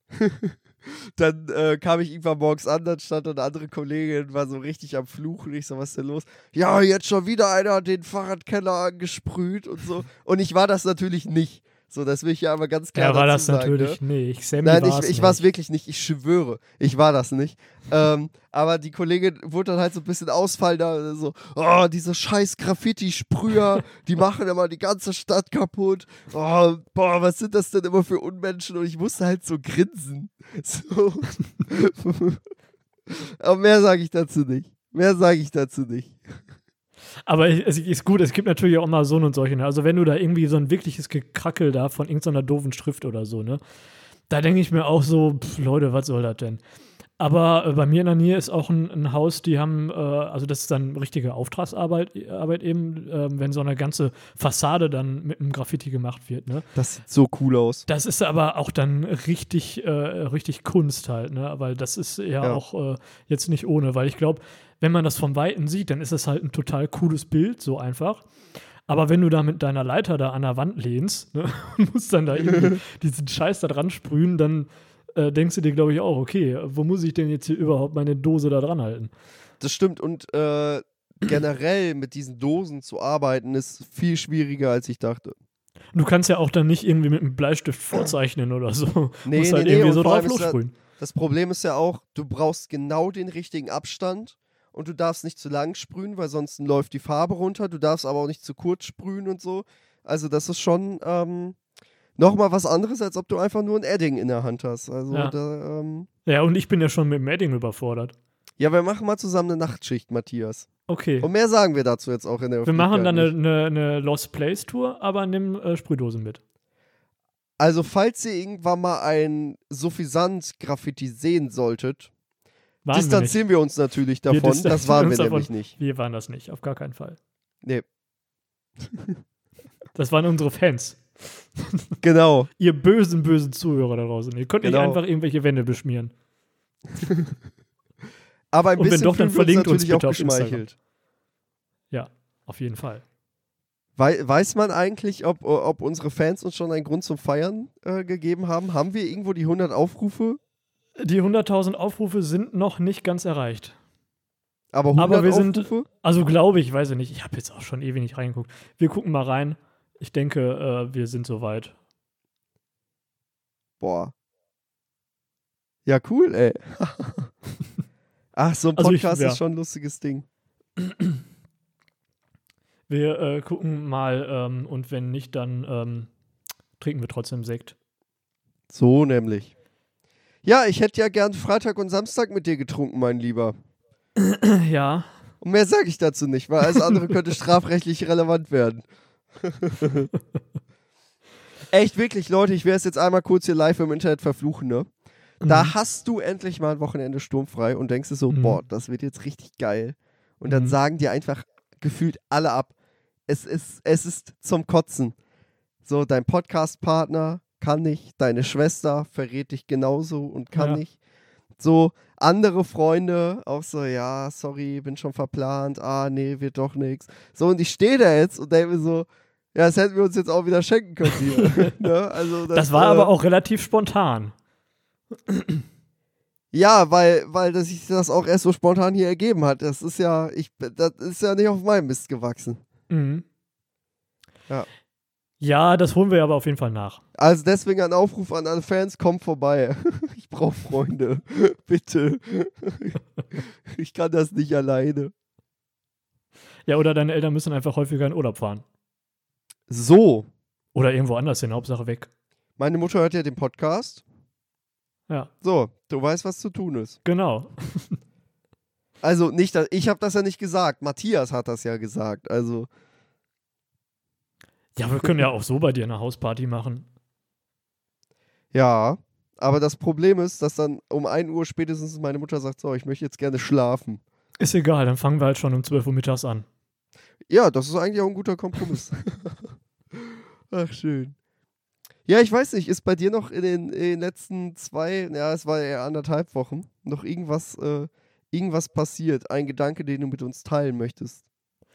dann äh, kam ich irgendwann morgens an, dann stand eine andere Kollegin, war so richtig am Fluchen. Ich so, was ist denn los? Ja, jetzt schon wieder einer den Fahrradkeller angesprüht und so. Und ich war das natürlich nicht. So, das will ich ja aber ganz klar Ja, war dazu das sagen, natürlich ne? nicht. Sammy Nein, ich, ich war es wirklich nicht. Ich schwöre, ich war das nicht. ähm, aber die Kollegin wurde dann halt so ein bisschen ausfallen da so, oh, diese scheiß Graffiti-Sprüher, die machen immer die ganze Stadt kaputt. Oh, boah, was sind das denn immer für Unmenschen? Und ich musste halt so grinsen. So. aber mehr sage ich dazu nicht. Mehr sage ich dazu nicht. Aber es ist gut, es gibt natürlich auch mal so und solche. Ne? Also wenn du da irgendwie so ein wirkliches Gekrackel da von irgendeiner doofen Schrift oder so, ne? Da denke ich mir auch so, pff, Leute, was soll das denn? Aber äh, bei mir in der Nähe ist auch ein, ein Haus, die haben, äh, also das ist dann richtige Auftragsarbeit Arbeit eben, äh, wenn so eine ganze Fassade dann mit einem Graffiti gemacht wird, ne? Das sieht so cool aus. Das ist aber auch dann richtig, äh, richtig Kunst halt, ne? Weil das ist ja, Ja. auch äh, jetzt nicht ohne, weil ich glaube, wenn man das von Weitem sieht, dann ist es halt ein total cooles Bild, so einfach. Aber wenn du da mit deiner Leiter da an der Wand lehnst ne, und musst dann da irgendwie diesen Scheiß da dran sprühen, dann äh, denkst du dir, glaube ich, auch, okay, wo muss ich denn jetzt hier überhaupt meine Dose da dran halten? Das stimmt. Und äh, generell mit diesen Dosen zu arbeiten, ist viel schwieriger, als ich dachte. Du kannst ja auch dann nicht irgendwie mit einem Bleistift vorzeichnen oder so. Nee, musst halt nee, nee, irgendwie so drauf lossprühen. Das Problem ist ja auch, du brauchst genau den richtigen Abstand und du darfst nicht zu lang sprühen, weil sonst läuft die Farbe runter. Du darfst aber auch nicht zu kurz sprühen und so. Also das ist schon ähm, nochmal was anderes, als ob du einfach nur ein Edding in der Hand hast. Also Ja. da, ähm, Ja, und ich bin ja schon mit dem Edding überfordert. ja, wir machen mal zusammen eine Nachtschicht, Matthias. Okay. Und mehr sagen wir dazu jetzt auch in der Wir machen dann eine, eine, eine Lost Place Tour, aber nimm äh, Sprühdosen mit. Also falls ihr irgendwann mal ein Suffisant-Graffiti sehen solltet, Waren wir nicht. distanzieren wir, uns natürlich Wir davon. distanzieren Das waren wir uns davon. nämlich nicht. Wir waren das nicht, auf gar keinen Fall. Nee, Das waren unsere Fans. genau. Ihr bösen, bösen Zuhörer da draußen. Ihr könnt nicht Genau. einfach irgendwelche Wände beschmieren. Aber ein Und wenn bisschen doch, dann wir verlinkt uns natürlich bitte auch geschmeichelt. Auf jeden Fall. Wei weiß man eigentlich, ob, ob unsere Fans uns schon einen Grund zum Feiern äh, gegeben haben? Haben wir irgendwo die 100 Aufrufe? Die 100.000 Aufrufe sind noch nicht ganz erreicht. Aber 100 Aber wir sind- Aufrufe? Also glaube ich, weiß ich nicht. Ich habe jetzt auch schon ewig nicht reingeguckt. Wir gucken mal rein. Ich denke, äh, wir sind soweit. Boah. Ja, cool, ey. Ach, so ein Also ich- Podcast ja. ist schon ein lustiges Ding. Wir äh, gucken mal ähm, und wenn nicht, dann ähm, trinken wir trotzdem Sekt. So nämlich. Ja, ich hätte ja gern Freitag und Samstag mit dir getrunken, mein Lieber. ja. Und mehr sage ich dazu nicht, weil alles andere könnte strafrechtlich relevant werden. Echt, wirklich, Leute, ich werde es jetzt einmal kurz hier live im Internet verfluchen, ne? Da Mhm. hast du endlich mal ein Wochenende sturmfrei und denkst dir so, Mhm. boah, das wird jetzt richtig geil. Und dann Mhm. sagen dir einfach gefühlt alle ab. Es ist, es ist zum Kotzen. So, dein Podcast-Partner kann nicht, deine Schwester verrät dich genauso und kann Ja. nicht. So, andere Freunde auch so, ja, sorry, bin schon verplant, ah, nee, wird doch nichts. So, und ich stehe da jetzt und denke mir so, ja, das hätten wir uns jetzt auch wieder schenken können hier. ne? also, Das war äh, aber auch relativ spontan. Ja, weil, weil das sich das auch erst so spontan hier ergeben hat. Das ist ja, ich, das ist ja nicht auf meinem Mist gewachsen. Mhm. Ja. Ja, das holen wir aber auf jeden Fall nach. Also deswegen ein Aufruf an alle Fans, kommt vorbei. Ich brauche Freunde. Bitte. Ich kann das nicht alleine. Ja, oder deine Eltern müssen einfach häufiger in Urlaub fahren. So, Oder irgendwo anders hin, Hauptsache weg. meine Mutter hört ja den Podcast. Ja, So, du weißt, was zu tun ist. genau. Also nicht, ich habe das ja nicht gesagt. Matthias hat das ja gesagt. Also Ja, wir können ja auch so bei dir eine Hausparty machen. ja. Aber das Problem ist, dass dann um 1 Uhr spätestens meine Mutter sagt, so, ich möchte jetzt gerne schlafen. Ist egal, dann fangen wir halt schon um 12 Uhr mittags an. Ja, das ist eigentlich auch ein guter Kompromiss. Ach, schön. Ja, ich weiß nicht, ist bei dir noch in den, in den letzten zwei, ja, es war eher anderthalb Wochen, noch irgendwas, äh, irgendwas passiert? Ein Gedanke, den du mit uns teilen möchtest? Äh,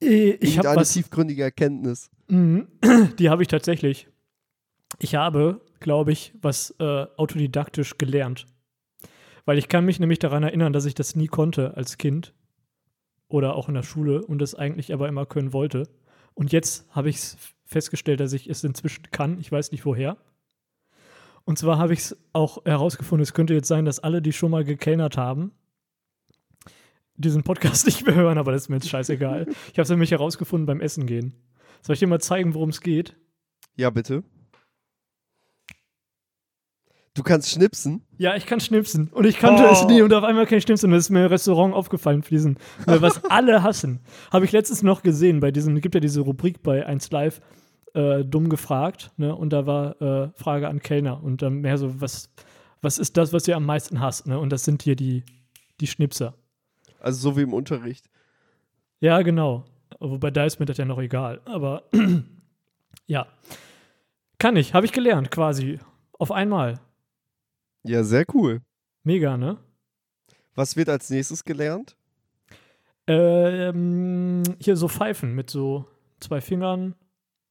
Ich habe was. tiefgründige Erkenntnis. Mhm. Die habe ich tatsächlich. Ich habe, glaube ich, was äh, autodidaktisch gelernt. Weil ich kann mich nämlich daran erinnern, dass ich das nie konnte als Kind oder auch in der Schule und das eigentlich aber immer können wollte. Und jetzt habe ich es festgestellt, dass ich es inzwischen kann. Ich weiß nicht woher. Und zwar habe ich es auch herausgefunden, es könnte jetzt sein, dass alle, die schon mal gekellnert haben, diesen Podcast nicht mehr hören, aber das ist mir jetzt scheißegal. Ich habe es nämlich herausgefunden beim Essen gehen. Soll ich dir mal zeigen, worum es geht? Ja, bitte. Du kannst schnipsen. Ja, ich kann schnipsen. Und ich kannte Oh. es nie und auf einmal kann ich schnipsen. Und das ist mir im Restaurant aufgefallen, für diesen, was alle hassen. Habe ich letztens noch gesehen, bei diesem, gibt ja diese Rubrik bei 1 Live, äh, dumm gefragt, ne? Und da war äh, Frage an Kellner und dann mehr so, was, was ist das, was ihr am meisten hasst, ne? Und das sind hier die, die Schnipser. Also so wie im Unterricht. Ja, genau. Wobei da ist mir das ja noch egal. Aber ja. Kann ich, habe ich gelernt, quasi. Auf einmal. Ja, sehr cool. Mega, ne? Was wird als nächstes gelernt? Ähm, hier so Pfeifen mit so zwei Fingern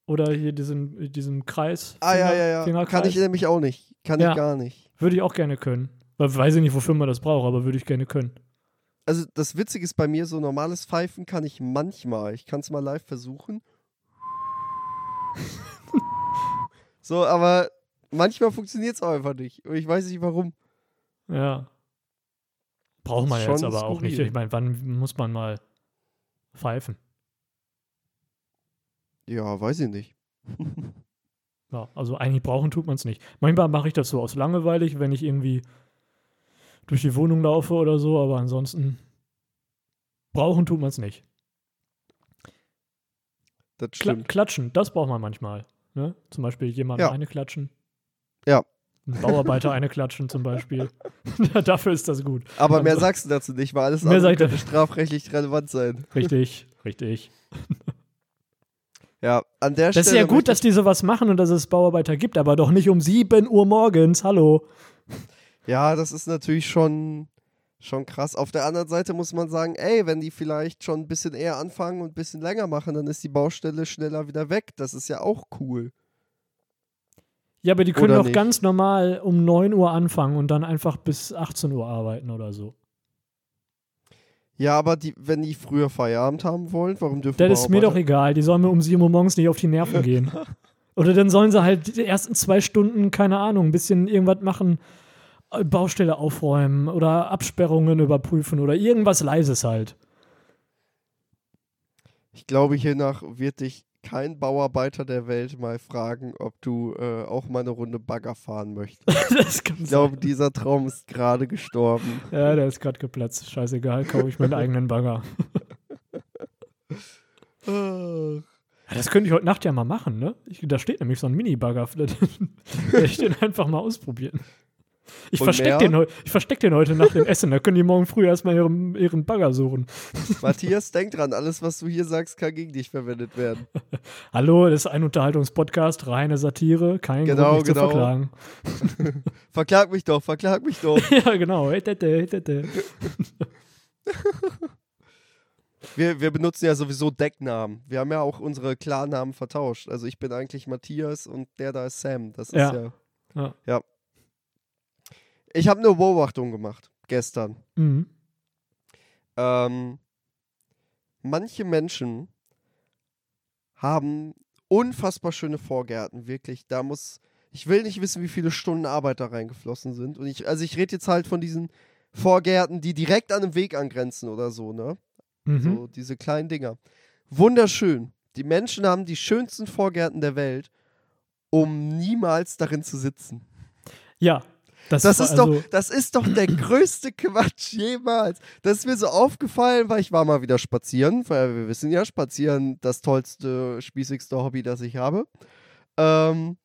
oder hier diesen, diesem Kreis. Ah, ja, Finger- ja, ja. Fingerkreis. Kann ich nämlich auch nicht. Kann Ja. ich gar nicht. Würde ich auch gerne können. Weil, weiß ich nicht, wofür man das braucht, aber würde ich gerne können. Also das Witzige ist bei mir, so normales Pfeifen kann ich manchmal. Ich kann es mal live versuchen. so, aber manchmal funktioniert es auch einfach nicht. Und ich weiß nicht warum. Ja. Braucht man jetzt aber auch nicht. Ich meine, wann muss man mal pfeifen? Ja, weiß ich nicht. Ja, also eigentlich brauchen tut man es nicht. Manchmal mache ich das so aus langweilig, wenn ich irgendwie durch die Wohnung laufe oder so, aber ansonsten brauchen tut man es nicht. Das Kla klatschen, das braucht man manchmal. Ne? Zum Beispiel jemandem Ja. eine klatschen. Ja. Ein Bauarbeiter eine klatschen zum Beispiel. Dafür ist das gut. Aber mehr sagst du dazu nicht, weil alles Mehr andere könnte strafrechtlich relevant sein. Richtig, richtig. Ja, an der Stelle. Das ist ja gut, dass die sowas machen und dass es Bauarbeiter gibt, aber doch nicht um 7 Uhr morgens. Hallo. Ja, das ist natürlich schon, schon krass. Auf der anderen Seite muss man sagen, ey, wenn die vielleicht schon ein bisschen eher anfangen und ein bisschen länger machen, dann ist die Baustelle schneller wieder weg. Das ist ja auch cool. Ja, aber die können Oder doch nicht? ganz normal um 9 Uhr anfangen und dann einfach bis 18 Uhr arbeiten oder so. Ja, aber die, wenn die früher Feierabend haben wollen, warum dürfen Das ist mir doch egal. Die sollen mir um 7 Uhr morgens nicht auf die Nerven gehen. Oder dann sollen sie halt die ersten zwei Stunden, keine Ahnung, ein bisschen irgendwas machen, Baustelle aufräumen oder Absperrungen überprüfen oder irgendwas Leises halt. Ich glaube, hiernach wird dich kein Bauarbeiter der Welt mal fragen, ob du äh, auch mal eine Runde Bagger fahren möchtest. Ich glaube, dieser Traum ist gerade gestorben. Ja, der ist gerade geplatzt. Scheißegal, kaufe ich meinen eigenen Bagger. Ja, das könnte ich heute Nacht ja mal machen, ne? Ich, da steht nämlich so ein Mini-Bagger. Vielleicht werde ich den einfach mal ausprobieren. Ich verstecke den, ich versteck den heute nach dem Essen. Da können die morgen früh erstmal ihren, ihren Bagger suchen. Matthias, denk dran, alles, was du hier sagst, kann gegen dich verwendet werden. Hallo, das ist ein Unterhaltungspodcast, reine Satire, kein Genau, Grund, mich genau. zu verklagen. Verklag mich doch, verklag mich doch. ja, genau. Wir, wir benutzen ja sowieso Decknamen. Wir haben ja auch unsere Klarnamen vertauscht. Also ich bin eigentlich Matthias und der da ist Sam. Das ist Ja. ja. Ja. ja. Ich habe eine Beobachtung gemacht gestern. Mhm. Ähm, manche Menschen haben unfassbar schöne Vorgärten, wirklich. Da muss, ich will nicht wissen, wie viele Stunden Arbeit da reingeflossen sind. Und ich, also ich rede jetzt halt von diesen Vorgärten, die direkt an einem Weg angrenzen oder so, ne? Mhm. So diese kleinen Dinger. Wunderschön. Die Menschen haben die schönsten Vorgärten der Welt, um niemals darin zu sitzen. Ja, Das, Das ist, doch, also, das ist doch der größte Quatsch jemals. Das ist mir so aufgefallen, weil ich war mal wieder spazieren, weil wir wissen ja, spazieren das tollste, spießigste Hobby, das ich habe. Ähm,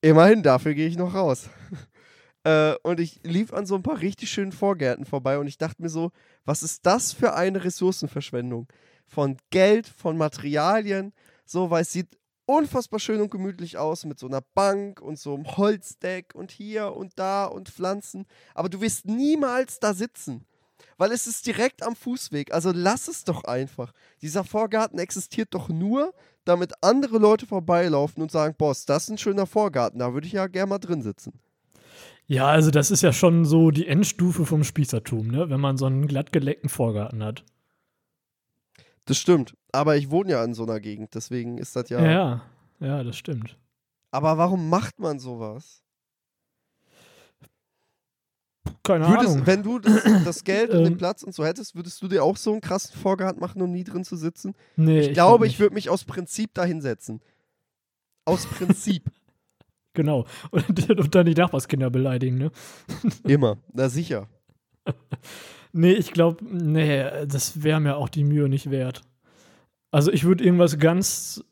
immerhin, dafür gehe ich noch raus. äh, und ich lief an so ein paar richtig schönen Vorgärten vorbei und ich dachte mir so, was ist das für eine Ressourcenverschwendung? Von Geld, von Materialien, so, weil es sieht unfassbar schön und gemütlich aus mit so einer Bank und so einem Holzdeck und hier und da und Pflanzen. Aber du wirst niemals da sitzen, weil es ist direkt am Fußweg. Also lass es doch einfach. Dieser Vorgarten existiert doch nur, damit andere Leute vorbeilaufen und sagen, Boss, das ist ein schöner Vorgarten, da würde ich ja gerne mal drin sitzen. ja, also das ist ja schon so die Endstufe vom Spießertum, ne? wenn man so einen glattgeleckten Vorgarten hat. Das stimmt. Aber ich wohne ja in so einer Gegend, deswegen ist das ja. Ja, ja, das stimmt. Aber warum macht man sowas? Keine Würdest, Ahnung. wenn du das, das Geld und den Ähm. Platz und so hättest, würdest du dir auch so einen krassen Vorgarten machen, um nie drin zu sitzen? Nee, Ich, glaube, glaub ich würde mich aus Prinzip da hinsetzen. Aus Prinzip. Genau. Und, und dann die Nachbarskinder beleidigen, ne? Immer. Na sicher. Nee, ich glaube, nee, das wäre mir auch die Mühe nicht wert. Also ich würde irgendwas ganz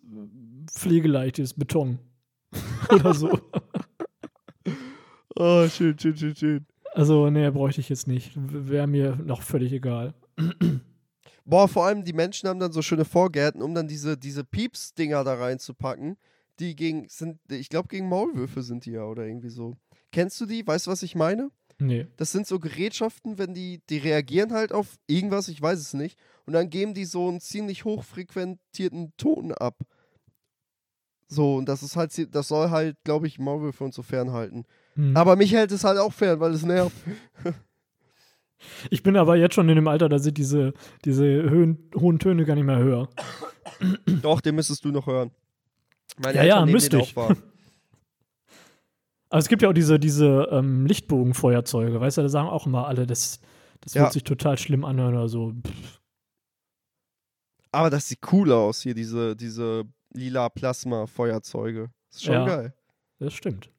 pflegeleichtes, Beton oder so. Oh, schön, schön, schön, schön. Also, nee, bräuchte ich jetzt nicht. Wäre mir noch völlig egal. Boah, vor allem die Menschen haben dann so schöne Vorgärten, um dann diese, diese Pieps-Dinger da reinzupacken. Die gegen, sind, ich glaube, gegen Maulwürfe sind die ja oder irgendwie so. Kennst du die? Weißt du, was ich meine? Nee. Das sind so Gerätschaften, wenn die, die reagieren halt auf irgendwas, ich weiß es nicht. Und dann geben die so einen ziemlich hochfrequentierten Ton ab. So, und das ist halt, das soll halt, glaube ich, Maulwürfe und so fernhalten. Hm. Aber mich hält es halt auch fern, weil es nervt. Ich bin aber jetzt schon in dem Alter, da sind diese, diese Höhen, hohen Töne gar nicht mehr höher. Doch, den müsstest du noch hören. Meine Ja, Eltern ja, müsste auch ich. Aber es gibt ja auch diese, diese ähm, Lichtbogenfeuerzeuge, weißt du, da sagen auch immer alle, das, das Ja. wird sich total schlimm anhören oder so. Pff, Aber das sieht cool aus hier, diese, diese lila Plasma-Feuerzeuge. Ist schon Ja. geil. das stimmt.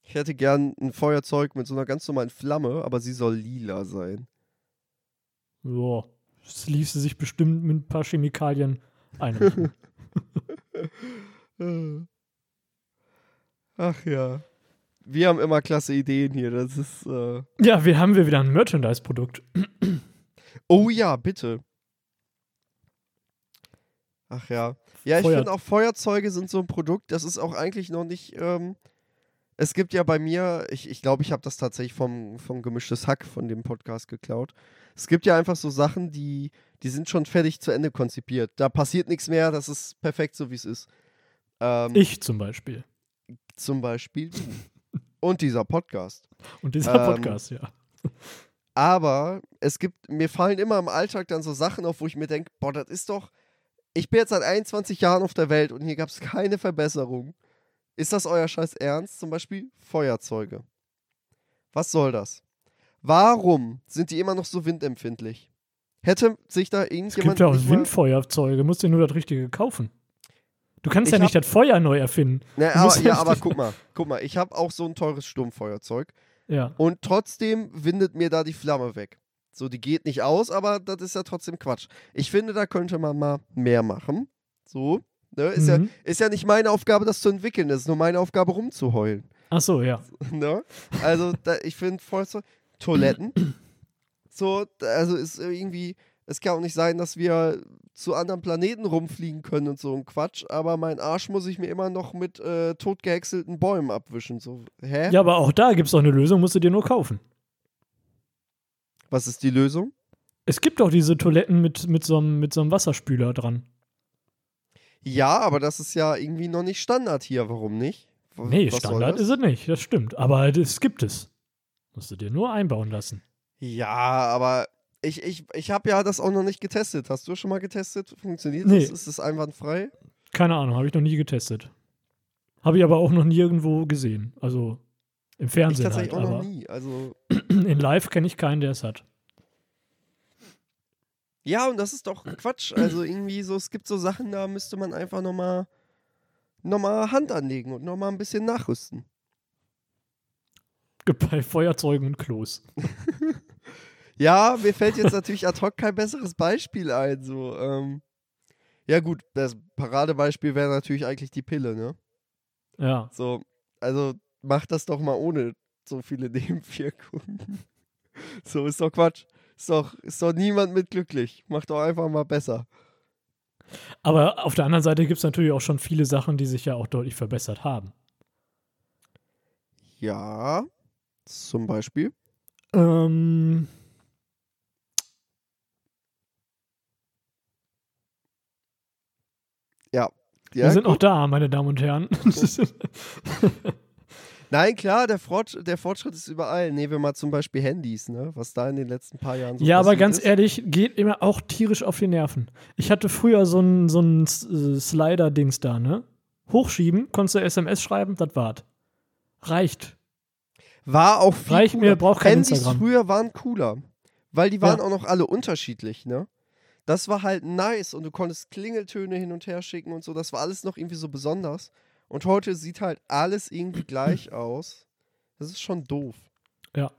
Ich hätte gern ein Feuerzeug mit so einer ganz normalen Flamme, aber sie soll lila sein. Ja, es ließe sich bestimmt mit ein paar Chemikalien einrichten. Ach ja. Wir haben immer klasse Ideen hier. Das ist. Äh ja, wir haben wir wieder ein Merchandise-Produkt. oh ja, bitte. Ach ja. Ja, ich finde auch Feuerzeuge sind so ein Produkt, das ist auch eigentlich noch nicht. Ähm es gibt ja bei mir, ich glaube, ich, glaub, ich habe das tatsächlich vom, vom Gemischtes Hack von dem Podcast geklaut. Es gibt ja einfach so Sachen, die, die sind schon fertig zu Ende konzipiert. Da passiert nichts mehr, das ist perfekt so, wie es ist. Ähm, Ich zum Beispiel. Zum Beispiel. Und dieser Podcast. Und dieser ähm, Podcast, ja. Aber es gibt, mir fallen immer im Alltag dann so Sachen auf, wo ich mir denke, boah, das ist doch, ich bin jetzt seit 21 Jahren auf der Welt und hier gab es keine Verbesserung. Ist das euer Scheiß Ernst? Zum Beispiel Feuerzeuge. Was soll das? Warum sind die immer noch so windempfindlich? Hätte sich da Es irgendjemand. gibt ja auch Windfeuerzeuge, musst dir nur das Richtige kaufen. Du kannst Ich ja nicht das Feuer neu erfinden. Na, aber, ja, ja aber guck mal, guck mal, ich habe auch so ein teures Sturmfeuerzeug Ja. und trotzdem windet mir da die Flamme weg. So, die geht nicht aus, aber das ist ja trotzdem Quatsch. Ich finde, da könnte man mal mehr machen. So, ne? Ist, ja, Mhm. ist ja nicht meine Aufgabe, das zu entwickeln, es ist nur meine Aufgabe, rumzuheulen. Ach so, ja. ne? Also, da, ich finde Feuerzeug, Toiletten, so, also ist irgendwie, es kann auch nicht sein, dass wir zu anderen Planeten rumfliegen können und so ein Quatsch, aber mein Arsch muss ich mir immer noch mit äh, totgehäckselten Bäumen abwischen. So, hä? Ja, aber auch da gibt es doch eine Lösung, musst du dir nur kaufen. Was ist die Lösung? Es gibt doch diese Toiletten mit, mit so einem mit so einem Wasserspüler dran. Ja, aber das ist ja irgendwie noch nicht Standard hier. Warum nicht? W- Nee, Standard ist es nicht, das stimmt. Aber es gibt es. Musst du dir nur einbauen lassen. Ja, aber ich, ich, ich habe ja das auch noch nicht getestet. Hast du schon mal getestet? Funktioniert Nee. das? Ist das einwandfrei? Keine Ahnung, habe ich noch nie getestet. Habe ich aber auch noch nirgendwo gesehen. Also im Ich Fernsehen tatsächlich halt, auch noch nie. Also, in Live kenne ich keinen, der es hat. ja, und das ist doch Quatsch. Also irgendwie so, es gibt so Sachen, da müsste man einfach nochmal noch mal Hand anlegen und nochmal ein bisschen nachrüsten. Bei Feuerzeugen und Klos. Ja, mir fällt jetzt natürlich ad hoc kein besseres Beispiel ein. So, ähm. Ja, gut, das Paradebeispiel wäre natürlich eigentlich die Pille, ne? Ja. So, also mach das doch mal ohne so viele Nebenwirkungen. So, ist doch Quatsch. Ist doch, ist doch niemand mit glücklich. Mach doch einfach mal besser. Aber auf der anderen Seite gibt es natürlich auch schon viele Sachen, die sich ja auch deutlich verbessert haben. Ja, zum Beispiel. Ähm, Ja, wir sind gut. noch da, meine Damen und Herren. Nein, klar, der, Fortsch der Fortschritt ist überall. Nehmen wir mal zum Beispiel Handys, ne? Was da in den letzten paar Jahren so ja, aber ganz ist. ehrlich, geht immer auch tierisch auf die Nerven. Ich hatte früher so ein, so ein äh, Slider-Dings da, ne? Hochschieben, konntest du SMS schreiben, das war's. Reicht. War auch viel Reicht cooler. mir, braucht kein Handys Instagram. früher waren cooler. Weil die waren Ja. auch noch alle unterschiedlich, ne? Das war halt nice und du konntest Klingeltöne hin und her schicken und so. Das war alles noch irgendwie so besonders. Und heute sieht halt alles irgendwie gleich aus. Das ist schon doof. Ja.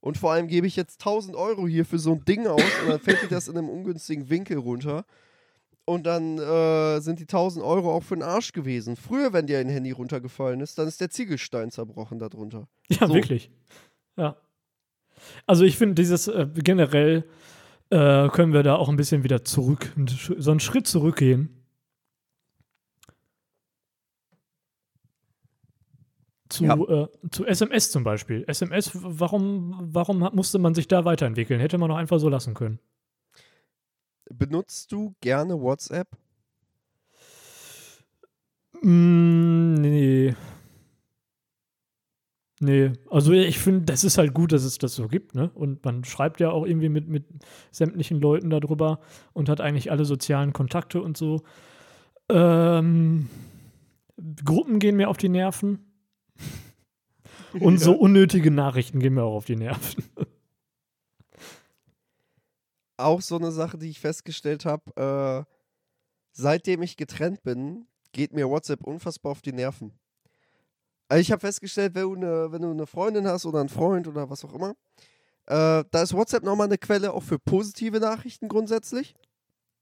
Und vor allem gebe ich jetzt 1000 Euro hier für so ein Ding aus und dann fällt dir das in einem ungünstigen Winkel runter. Und dann äh, sind die 1000 Euro auch für den Arsch gewesen. Früher, wenn dir ein Handy runtergefallen ist, dann ist der Ziegelstein zerbrochen darunter. Ja, So. wirklich. Ja. Also ich finde dieses äh, generell äh, können wir da auch ein bisschen wieder zurück, so einen Schritt zurückgehen. Zu, Ja. äh, zu SMS zum Beispiel. SMS, warum, warum musste man sich da weiterentwickeln? Hätte man doch einfach so lassen können. Benutzt du gerne WhatsApp? Mm, nee. Nee, also ich finde, das ist halt gut, dass es das so gibt, ne? Und man schreibt ja auch irgendwie mit, mit sämtlichen Leuten darüber und hat eigentlich alle sozialen Kontakte und so. Ähm, Gruppen gehen mir auf die Nerven. Und so unnötige Nachrichten gehen mir auch auf die Nerven. Auch so eine Sache, die ich festgestellt habe, äh, seitdem ich getrennt bin, geht mir WhatsApp unfassbar auf die Nerven. Also ich habe festgestellt, wenn du, eine, wenn du eine Freundin hast oder einen Freund oder was auch immer, äh, da ist WhatsApp nochmal eine Quelle auch für positive Nachrichten grundsätzlich.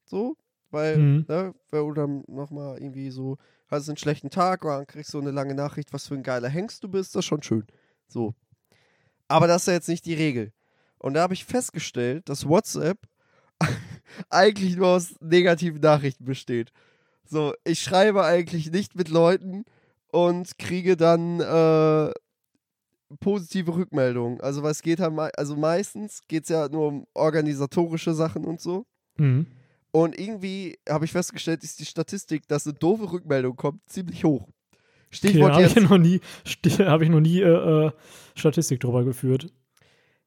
So, weil, Mhm. ne, wenn du dann nochmal irgendwie so, hast einen schlechten Tag oder dann kriegst du eine lange Nachricht, was für ein geiler Hengst du bist, das ist schon schön. So. Aber das ist ja jetzt nicht die Regel. Und da habe ich festgestellt, dass WhatsApp eigentlich nur aus negativen Nachrichten besteht. So, ich schreibe eigentlich nicht mit Leuten und kriege dann äh, positive Rückmeldungen. Also, was geht halt, also meistens geht es ja nur um organisatorische Sachen und so. Mhm. Und irgendwie habe ich festgestellt, ist die Statistik, dass eine doofe Rückmeldung kommt, ziemlich hoch. Okay, Stichwort habe ich noch nie, habe ich noch nie äh, äh, Statistik drüber geführt.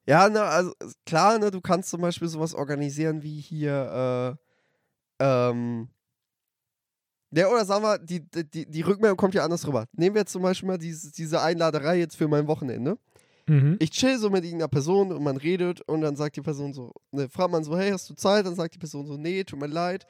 Ja, na, also klar, ne, du kannst zum Beispiel sowas organisieren wie hier, äh, ähm, ja, oder sagen wir, die, die, die Rückmeldung kommt ja anders rüber. Nehmen wir jetzt zum Beispiel mal diese, diese Einladerei jetzt für mein Wochenende. Mhm. Ich chill so mit irgendeiner Person und man redet und dann sagt die Person so, ne, fragt man so, hey, hast du Zeit? Dann sagt die Person so, nee, tut mir leid.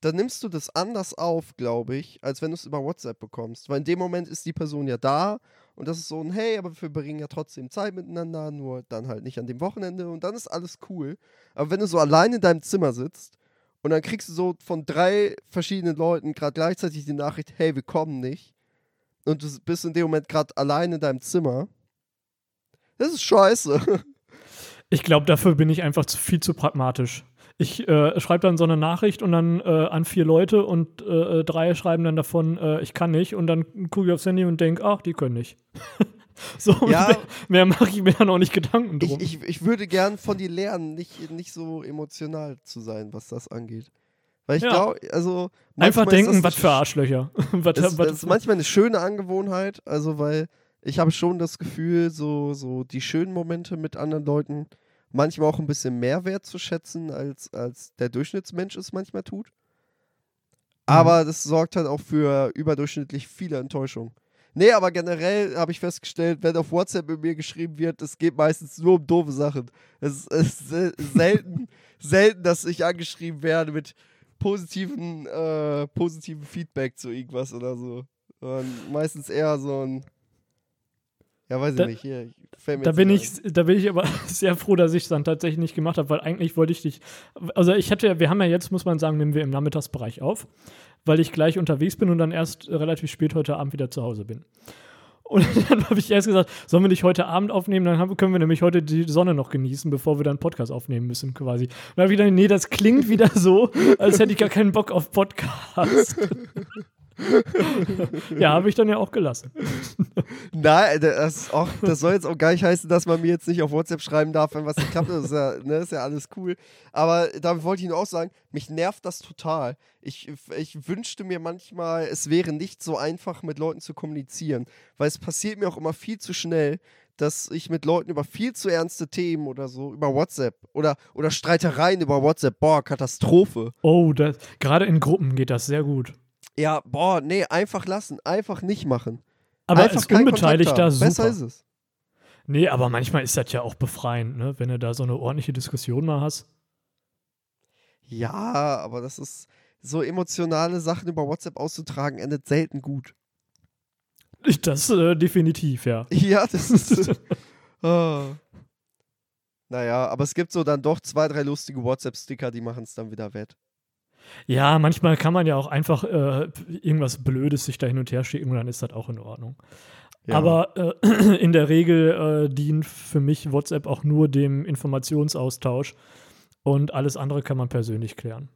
Dann nimmst du das anders auf, glaube ich, als wenn du es über WhatsApp bekommst. Weil in dem Moment ist die Person ja da und das ist so ein, hey, aber wir verbringen ja trotzdem Zeit miteinander, nur dann halt nicht an dem Wochenende und dann ist alles cool. Aber wenn du so allein in deinem Zimmer sitzt und dann kriegst du so von drei verschiedenen Leuten gerade gleichzeitig die Nachricht, hey, wir kommen nicht und du bist in dem Moment gerade allein in deinem Zimmer, das ist scheiße. Ich glaube, dafür bin ich einfach zu, viel zu pragmatisch. Ich äh, schreibe dann so eine Nachricht und dann äh, an vier Leute und äh, drei schreiben dann davon, äh, ich kann nicht. Und dann gucke ich aufs Handy und denke, ach, die können nicht. so, Ja. mehr, mehr mache ich mir dann auch nicht Gedanken Ich, drum. ich, ich würde gern von dir lernen, nicht, nicht so emotional zu sein, was das angeht. Weil ich Ja. glaube, also. Einfach ist denken, was für sch- Arschlöcher. was, Das, was, das ist manchmal eine schöne Angewohnheit, also weil ich habe schon das Gefühl, so, so die schönen Momente mit anderen Leuten manchmal auch ein bisschen mehr wertzuschätzen, als, als der Durchschnittsmensch es manchmal tut. Aber das sorgt halt auch für überdurchschnittlich viele Enttäuschungen. Nee, aber generell habe ich festgestellt, wenn auf WhatsApp mit mir geschrieben wird, es geht meistens nur um doofe Sachen. Es, ist sel- selten, selten, dass ich angeschrieben werde mit positiven, äh, positiven Feedback zu irgendwas oder so. Und meistens eher so ein Ja, weiß Da- ich nicht. Hier, Da bin, ich, da bin ich aber sehr froh, dass ich es dann tatsächlich nicht gemacht habe, weil eigentlich wollte ich dich. Also ich hatte ja, wir haben ja jetzt, muss man sagen, nehmen wir im Nachmittagsbereich auf, weil ich gleich unterwegs bin und dann erst relativ spät heute Abend wieder zu Hause bin. Und dann habe ich erst gesagt, sollen wir nicht heute Abend aufnehmen, dann haben, können wir nämlich heute die Sonne noch genießen, bevor wir dann Podcast aufnehmen müssen, quasi. Und dann habe ich gedacht, nee, das klingt wieder so, als hätte ich gar keinen Bock auf Podcast. ja, habe ich dann ja auch gelassen. Nein, das, auch, das soll jetzt auch gar nicht heißen, dass man mir jetzt nicht auf WhatsApp schreiben darf, wenn was nicht klappt. Das ist ja, ne, ist ja alles cool. Aber damit wollte ich nur auch sagen, mich nervt das total. Ich, ich wünschte mir manchmal, es wäre nicht so einfach, mit Leuten zu kommunizieren. Weil es passiert mir auch immer viel zu schnell, dass ich mit Leuten über viel zu ernste Themen oder so, über WhatsApp oder, oder Streitereien über WhatsApp, boah, Katastrophe. Oh, gerade in Gruppen geht das sehr gut. Ja, boah, nee, einfach lassen, einfach nicht machen. Aber einfach als Unbeteiligter super. Besser ist es. Nee, aber manchmal ist das ja auch befreiend, ne? wenn du da so eine ordentliche Diskussion mal hast. Ja, aber das ist so emotionale Sachen über WhatsApp auszutragen, endet selten gut. Das äh, definitiv, ja. Ja, das ist. oh. Naja, aber es gibt so dann doch zwei, drei lustige WhatsApp-Sticker, die machen es dann wieder wett. Ja, manchmal kann man ja auch einfach äh, irgendwas Blödes sich da hin und her schicken und dann ist das auch in Ordnung. Ja. Aber äh, in der Regel äh, dient für mich WhatsApp auch nur dem Informationsaustausch und alles andere kann man persönlich klären.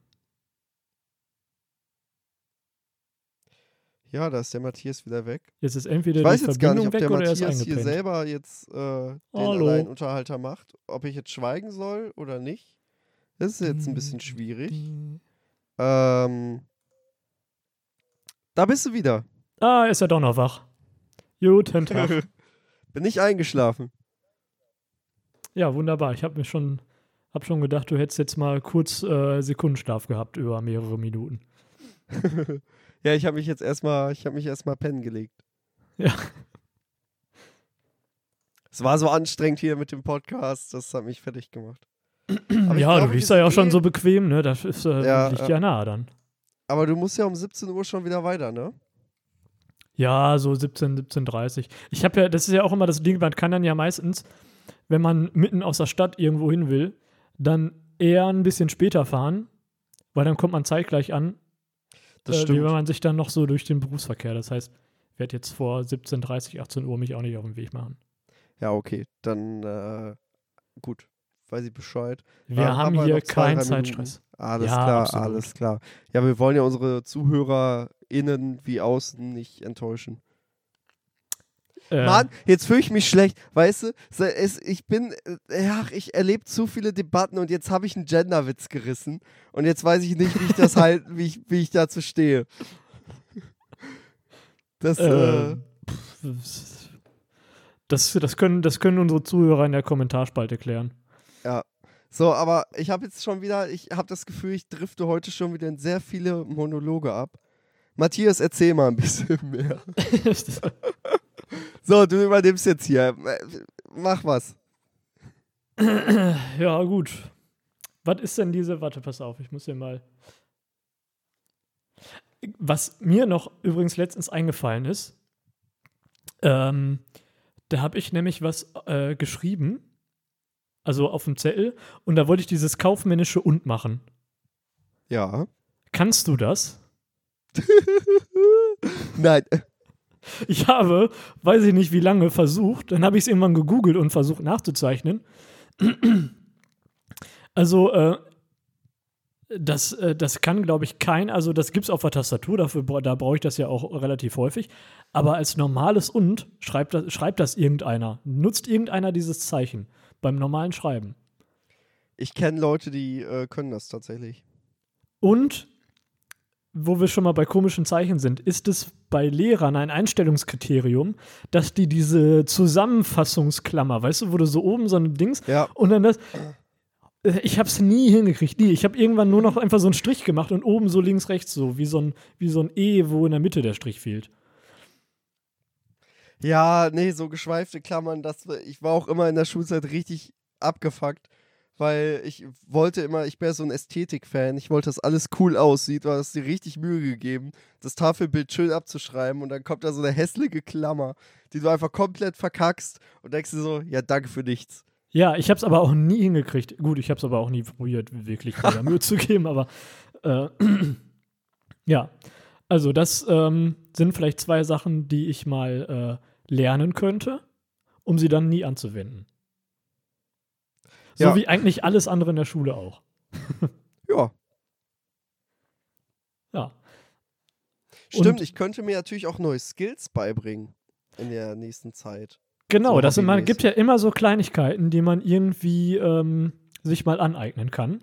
Ja, da ist der Matthias wieder weg. Jetzt ist entweder Ich weiß jetzt gar Verbindung nicht, ob der er Matthias hier selber jetzt äh, den. Alleinunterhalter macht. Ob ich jetzt schweigen soll oder nicht. Das ist jetzt ein bisschen schwierig. Ähm, da bist du wieder. Ah, ist er doch noch wach. Guten Tag. Bin ich eingeschlafen. Ja, wunderbar. Ich habe mir schon, hab schon gedacht, du hättest jetzt mal kurz äh, Sekundenschlaf gehabt über mehrere Minuten. ja, ich habe mich jetzt erstmal, ich habe mich erstmal pennen gelegt. Ja. Es war so anstrengend hier mit dem Podcast, das hat mich fertig gemacht. Aber ja, glaube, du liegst da ja auch schon so bequem, ne? Das ist, äh, Ja, liegt ja. ja nahe dann. Aber du musst ja um 17 Uhr schon wieder weiter, ne? Ja, so 17, 17.30 Ich habe ja, das ist ja auch immer das Ding, man kann dann ja meistens, wenn man mitten aus der Stadt irgendwo hin will, dann eher ein bisschen später fahren, weil dann kommt man zeitgleich an, Das äh, wie stimmt. wenn man sich dann noch so durch den Berufsverkehr. Das heißt, ich werde jetzt vor 17.30, 18 Uhr mich auch nicht auf den Weg machen. Ja, okay. Dann, äh, gut. Weiß ich Bescheid. Wir Dann haben wir hier keinen. Zeitstress. Alles Ja, klar, absolut. alles klar. Ja, wir wollen ja unsere ZuhörerInnen wie außen nicht enttäuschen. Äh, Mann, jetzt fühle ich mich schlecht, weißt du? Es, ich bin, äh, ach, ich erlebe zu viele Debatten und jetzt habe ich einen Genderwitz gerissen und jetzt weiß ich nicht, wie ich das halt, wie ich, wie ich dazu stehe. Das, äh, äh, das, das, können, das können unsere Zuhörer in der Kommentarspalte klären. So, aber ich habe jetzt schon wieder, ich habe das Gefühl, ich drifte heute schon wieder in sehr viele Monologe ab. Matthias, erzähl mal ein bisschen mehr. So, du übernimmst jetzt hier. Mach was. ja, gut. Was ist denn diese? Warte, pass auf, ich muss hier mal. Was mir noch übrigens letztens eingefallen ist, ähm, da habe ich nämlich was äh, geschrieben, also auf dem Zettel, und da wollte ich dieses kaufmännische und machen. Ja. Kannst du das? Nein. Ich habe, weiß ich nicht wie lange, versucht, dann habe ich es irgendwann gegoogelt und versucht nachzuzeichnen. Also, äh, das, äh, das kann, glaube ich, kein, also das gibt es auf der Tastatur, dafür, da brauche ich das ja auch relativ häufig. Aber als normales und schreibt das, schreibt das irgendeiner. Nutzt irgendeiner dieses Zeichen beim normalen Schreiben. Ich kenne Leute, die äh, können das tatsächlich. Und, wo wir schon mal bei komischen Zeichen sind, ist es bei Lehrern ein Einstellungskriterium, dass die diese Zusammenfassungsklammer, weißt du, wo du so oben so ein Dings Ja. und dann das. Äh, Ich habe es nie hingekriegt, nie. Ich habe irgendwann nur noch einfach so einen Strich gemacht und oben so links, rechts so, wie so ein, wie so ein E, wo in der Mitte der Strich fehlt. Ja, nee, so geschweifte Klammern, das, ich war auch immer in der Schulzeit richtig abgefuckt, weil ich wollte immer, ich bin ja so ein Ästhetik-Fan, ich wollte, dass alles cool aussieht, weil es dir richtig Mühe gegeben, das Tafelbild schön abzuschreiben und dann kommt da so eine hässliche Klammer, die du einfach komplett verkackst und denkst dir so, ja, danke für nichts. Ja, ich habe es aber auch nie hingekriegt. Gut, ich habe es aber auch nie probiert, wirklich Mühe zu geben, aber äh, ja. Also, das ähm, sind vielleicht zwei Sachen, die ich mal äh, lernen könnte, um sie dann nie anzuwenden. So Ja. wie eigentlich alles andere in der Schule auch. Ja, Ja. stimmt, Und- ich könnte mir natürlich auch neue Skills beibringen in der nächsten Zeit. Genau, So das hobbymäßig. gibt ja immer so Kleinigkeiten, die man irgendwie ähm, sich mal aneignen kann.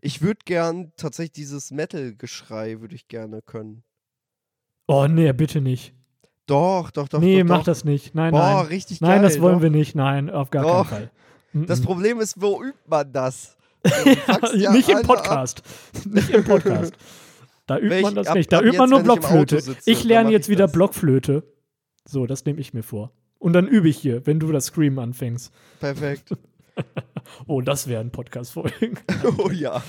Ich würde gern tatsächlich dieses Metal-Geschrei würde ich gerne können. Oh, nee, bitte nicht. Doch, doch, doch. nee, doch, mach doch. das nicht. Nein, Boah, nein. richtig Nein, geil. das wollen doch. wir nicht. Nein, auf gar keinen Fall. Das Problem ist, wo übt man das? Ja nicht im ab. Podcast. nicht im Podcast. Da übt Welch- man das ab- nicht. Da übt man nur ich Blockflöte. Ich dann lerne jetzt ich wieder das. Blockflöte. So, das nehme ich mir vor. Und dann übe ich hier, wenn du das Scream anfängst. Perfekt. Oh, das wäre ein Podcast-Folgen. oh ja.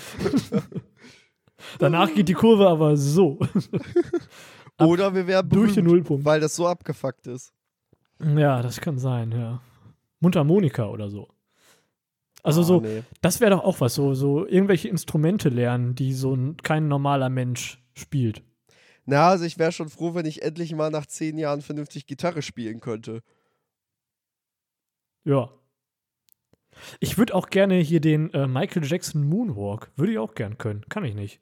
Danach geht die Kurve aber so. Oder wir werden durch den berühmt, Nullpunkt. weil das so abgefuckt ist. Ja, das kann sein, ja. Mundharmonika oder so. Also Ah, so, nee. das wäre doch auch was, so, so irgendwelche Instrumente lernen, die so ein, kein normaler Mensch spielt. Na, also ich wäre schon froh, wenn ich endlich mal nach zehn Jahren vernünftig Gitarre spielen könnte. Ja. Ich würde auch gerne hier den äh, Michael Jackson Moonwalk, würde ich auch gern können. Kann ich nicht.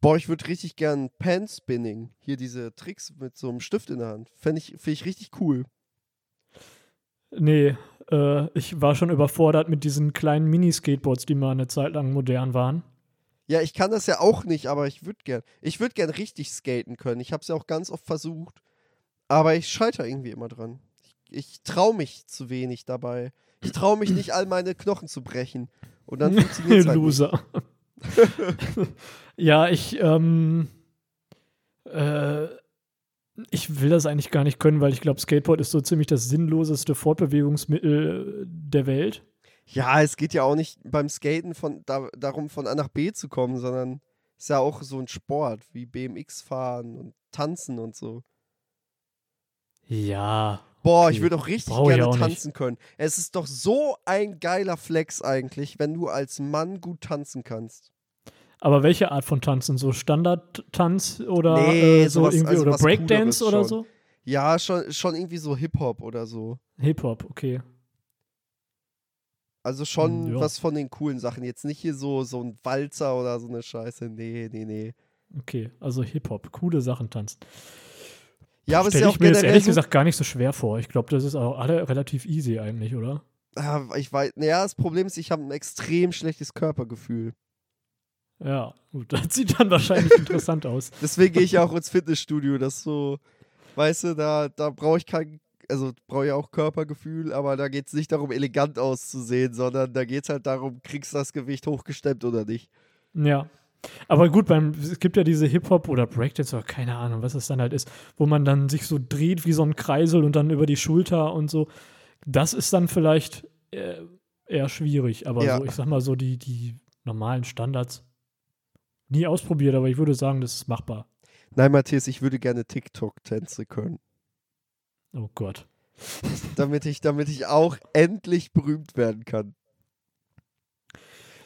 Boah, ich würde richtig gern Pan-Spinning. Hier diese Tricks mit so einem Stift in der Hand. Fände ich, find ich richtig cool. Nee, äh, ich war schon überfordert mit diesen kleinen Mini-Skateboards, die mal eine Zeit lang modern waren. Ja, ich kann das ja auch nicht, aber ich würde gern. Ich würde gern richtig skaten können. Ich habe es ja auch ganz oft versucht. Aber ich scheitere irgendwie immer dran. Ich, ich traue mich zu wenig dabei. Ich traue mich nicht, all meine Knochen zu brechen. Und dann funktioniert es halt. Loser. ja, ich, ähm, äh, ich will das eigentlich gar nicht können, weil ich glaube, Skateboard ist so ziemlich das sinnloseste Fortbewegungsmittel äh, der Welt. Ja, es geht ja auch nicht beim Skaten von, da, darum, von A nach B zu kommen, sondern ist ja auch so ein Sport wie BMX fahren und tanzen und so. Ja. Boah, Okay. ich würde auch richtig Brauch gerne auch nicht. tanzen können. Es ist doch so ein geiler Flex eigentlich, wenn du als Mann gut tanzen kannst. Aber welche Art von Tanzen? So Standard-Tanz oder Nee, äh, so sowas- irgendwie also oder Breakdance oder so? Ja, schon, schon irgendwie so Hip-Hop oder so. Hip-Hop, okay. Also schon Hm, ja. was von den coolen Sachen. Jetzt nicht hier so, so ein Walzer oder so eine Scheiße. Nee, nee, nee. Okay, also Hip-Hop, coole Sachen tanzen. Ja, aber es ist Stelle ja ich mir jetzt generell ehrlich so, gesagt gar nicht so schwer vor. Ich glaube, das ist auch alle relativ easy eigentlich, oder? Ah, ich weiß, naja, das Problem ist, ich habe ein extrem schlechtes Körpergefühl. Ja, gut, das sieht dann wahrscheinlich interessant aus. Deswegen gehe ich ja auch ins Fitnessstudio. Das so, weißt du, da, da brauche ich kein, also brauche ich auch Körpergefühl, aber da geht es nicht darum, elegant auszusehen, sondern da geht es halt darum, kriegst du das Gewicht hochgestemmt oder nicht. Ja. Aber gut, beim, es gibt ja diese Hip-Hop oder Breakdance oder keine Ahnung, was es dann halt ist, wo man dann sich so dreht wie so ein Kreisel und dann über die Schulter und so. Das ist dann vielleicht äh, eher schwierig, aber Ja. so, ich sag mal so, die, die normalen Standards nie ausprobiert, aber ich würde sagen, das ist machbar. Nein, Matthias, ich würde gerne TikTok-Tänze können. Oh Gott. damit ich, damit ich auch endlich berühmt werden kann.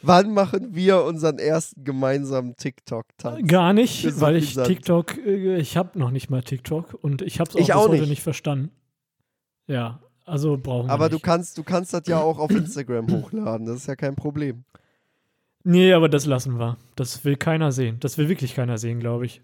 Wann machen wir unseren ersten gemeinsamen TikTok-Tanz? Gar nicht, ist weil so ich. TikTok, äh, ich habe noch nicht mal TikTok und ich habe es auch Ich bis auch heute nicht. nicht verstanden. Ja, also brauchen wir Aber nicht. du kannst, du kannst das ja auch auf Instagram hochladen, das ist ja kein Problem. Nee, aber das lassen wir. Das will keiner sehen. Das will wirklich keiner sehen, glaube ich.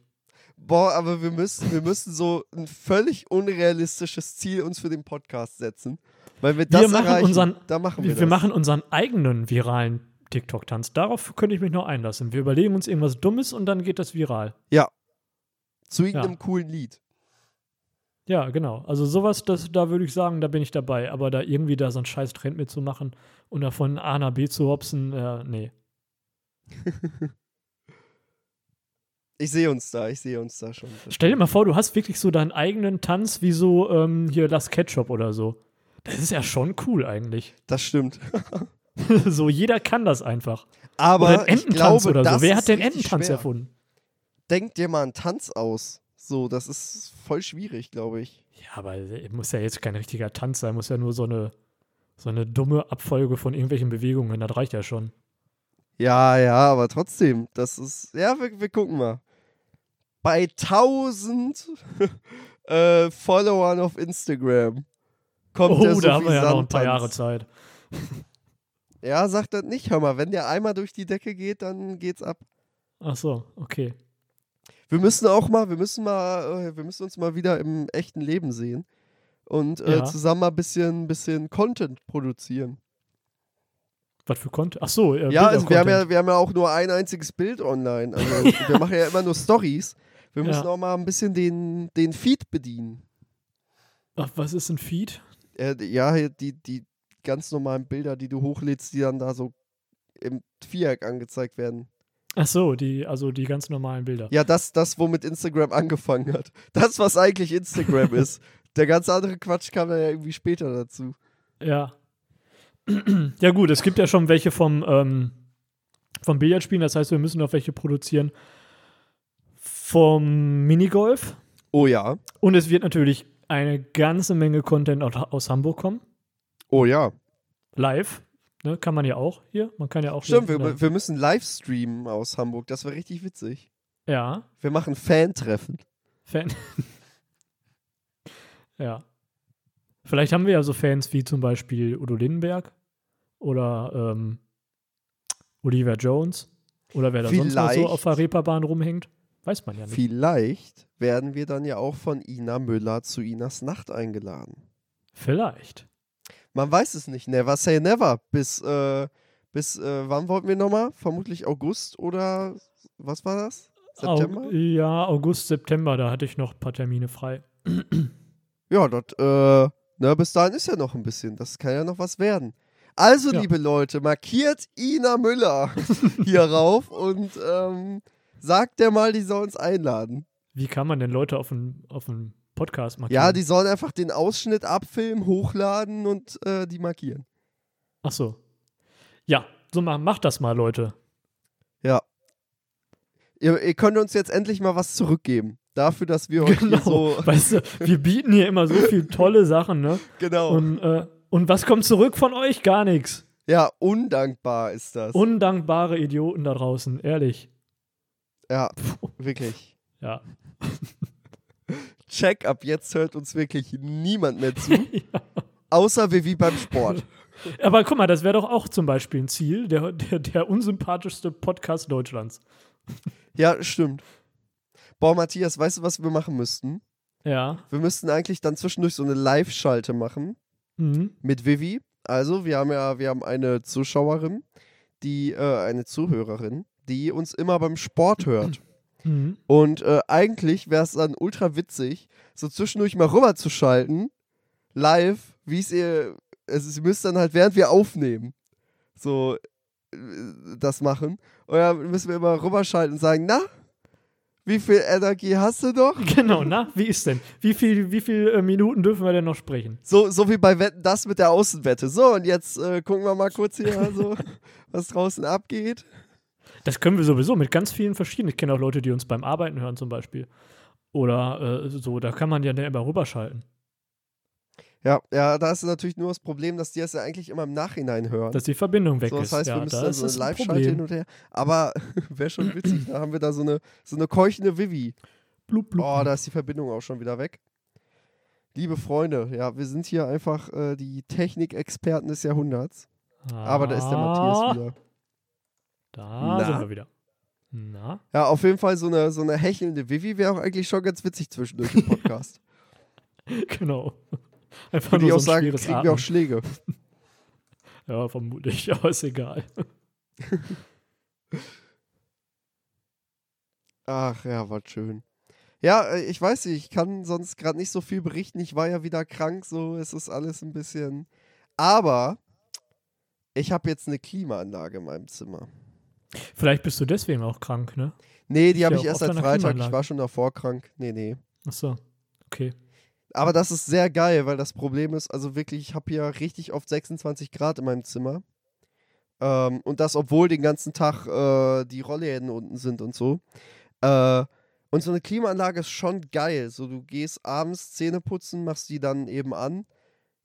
Boah, aber wir müssen, wir müssen so ein völlig unrealistisches Ziel uns für den Podcast setzen. Weil wir das machen erreichen, unseren- da machen wir, Wir, das. wir machen unseren eigenen viralen TikTok-Tanz. Darauf könnte ich mich noch einlassen. Wir überlegen uns irgendwas Dummes und dann geht das viral. Zu irgendeinem Ja. coolen Lied. Ja, genau. Also sowas, das, da würde ich sagen, da bin ich dabei. Aber da irgendwie da so einen scheiß Trend mitzumachen und da von A nach B zu hopsen, äh, nee. Ich sehe uns da, ich sehe uns da schon. Stell dir mal vor, du hast wirklich so deinen eigenen Tanz wie so ähm, hier Las Ketchup oder so. Das ist ja schon cool eigentlich. Das stimmt. so, jeder kann das einfach. Aber oder ich Ententanz glaube, oder das so. Wer hat den Ententanz schwer. erfunden? Denk dir mal einen Tanz aus. So, das ist voll schwierig, glaube ich. Ja, aber es muss ja jetzt kein richtiger Tanz sein, muss ja nur so eine, so eine dumme Abfolge von irgendwelchen Bewegungen, das reicht ja schon. Ja, ja, aber trotzdem, das ist. Ja, wir, wir gucken mal. Bei 1000 äh, Followern auf Instagram kommt der Oh, da haben wir ja noch ein paar Jahre Zeit. Ja, sag das nicht, hör mal. Wenn der einmal durch die Decke geht, dann geht's ab. Ach so, okay. Wir müssen auch mal, wir müssen mal, äh, wir müssen uns mal wieder im echten Leben sehen und äh, Ja. zusammen mal ein bisschen, bisschen Content produzieren. Was für Content? Ach so, äh, Ja, also wir haben ja, wir haben ja auch nur ein einziges Bild online. Also wir machen ja immer nur Stories. Wir müssen Ja. auch mal ein bisschen den, den Feed bedienen. Ach, was ist ein Feed? Äh, ja, die, die ganz normalen Bilder, die du hochlädst, die dann da so im Viereck angezeigt werden. Ach so, die, also die ganz normalen Bilder. Ja, das, das, womit Instagram angefangen hat. Das, was eigentlich Instagram ist. Der ganze andere Quatsch kam ja irgendwie später dazu. Ja. Ja, gut, es gibt ja schon welche vom, ähm, vom Billardspielen, das heißt, wir müssen noch welche produzieren vom Minigolf. Oh ja. Und es wird natürlich eine ganze Menge Content aus, Hamburg kommen. Oh ja. Live. Ne, kann man ja auch hier. Man kann ja auch. Stimmt, wir, wir müssen live streamen aus Hamburg. Das wäre richtig witzig. Ja. Wir machen Fan-Treffen. Fan. ja. Vielleicht haben wir ja so Fans wie zum Beispiel Udo Lindenberg oder ähm, Oliver Jones oder wer da sonst noch so Vielleicht. auf der Reeperbahn rumhängt. Weiß man ja nicht. Vielleicht werden wir dann ja auch von Ina Müller zu Inas Nacht eingeladen. Vielleicht. Man weiß es nicht. Never say never. Bis, äh, bis äh, wann wollten wir nochmal? Vermutlich August oder was war das? September? Au ja, August, September, da hatte ich noch ein paar Termine frei. Ja, dort, äh, na, bis dahin ist ja noch ein bisschen. Das kann ja noch was werden. Also, Ja. liebe Leute, markiert Ina Müller hier rauf und ähm, sagt der mal, die soll uns einladen. Wie kann man denn Leute auf einen auf einen Podcast markieren? Ja, die sollen einfach den Ausschnitt abfilmen, hochladen und äh, die markieren. Ach so. Ja, so mal, macht das mal, Leute. Ja. Ihr, ihr könnt uns jetzt endlich mal was zurückgeben. Dafür, dass wir euch Genau. so. Weißt du, wir bieten hier immer so viele tolle Sachen, ne? Genau. Und, äh, und was kommt zurück von euch? Gar nichts. ja, undankbar ist das. Undankbare Idioten da draußen, ehrlich. ja, wirklich. Ja. Check, ab jetzt hört uns wirklich niemand mehr zu. Außer wir wie beim Sport. Aber guck mal, das wäre doch auch zum Beispiel ein Ziel, der, der, der unsympathischste Podcast Deutschlands. Ja, stimmt. Boah, Matthias, weißt du, was wir machen müssten? Ja. Wir müssten eigentlich dann zwischendurch so eine Live-Schalte machen Mhm. mit Vivi. Also, wir haben ja, wir haben eine Zuschauerin, die, äh, eine Zuhörerin, die uns immer beim Sport hört. Mhm. Und äh, eigentlich wäre es dann ultra witzig, so zwischendurch mal rüberzuschalten, live, wie es ihr, also sie müsst dann halt, während wir aufnehmen, so äh, das machen. Und dann müssen wir immer rüberschalten und sagen, na, wie viel Energie hast du noch? Genau, na, wie ist denn? Wie viel, wie viel äh, Minuten dürfen wir denn noch sprechen? So, so wie bei Wetten, das mit der Außenwette. So, und jetzt äh, gucken wir mal kurz hier, so, was draußen abgeht. Das können wir sowieso mit ganz vielen verschiedenen. Ich kenne auch Leute, die uns beim Arbeiten hören zum Beispiel. Oder äh, so, da kann man ja immer rüberschalten. Ja, ja, da ist natürlich nur das Problem, dass die das ja eigentlich immer im Nachhinein hören. Dass die Verbindung weg So, das ist. heißt, ja, wir müssen da dann so eine es ein Live-Schalte hin und her. Aber wäre schon witzig, da haben wir da so eine, so eine keuchende Vivi. Blub, blub, Oh, da ist die Verbindung auch schon wieder weg. Liebe Freunde, ja, wir sind hier einfach äh, die Technikexperten des Jahrhunderts. Aber da ist der Matthias Ah, wieder. Da Na? sind wir wieder. Na? Ja, auf jeden Fall so eine, so eine hechelnde Vivi wäre auch eigentlich schon ganz witzig zwischendurch im Podcast. Genau. Einfach Würde ich nur auch so sagen, kriegen Atmen. wir auch Schläge. Ja, vermutlich, aber ist egal. Ach ja, war schön. Ja, äh, ich weiß nicht, ich kann sonst gerade nicht so viel berichten. Ich war ja wieder krank, so es ist alles ein bisschen. Aber ich habe jetzt eine Klimaanlage in meinem Zimmer. Vielleicht bist du deswegen auch krank, ne? Nee, die habe ich erst seit Freitag. Ich war schon davor krank. Nee, nee. Achso. Okay. Aber das ist sehr geil, weil das Problem ist, also wirklich, ich habe hier richtig oft 26 Grad in meinem Zimmer. Ähm, und das, obwohl den ganzen Tag äh, die Rollläden unten sind und so. Äh, und so eine Klimaanlage ist schon geil. So, du gehst abends Zähne putzen, machst die dann eben an,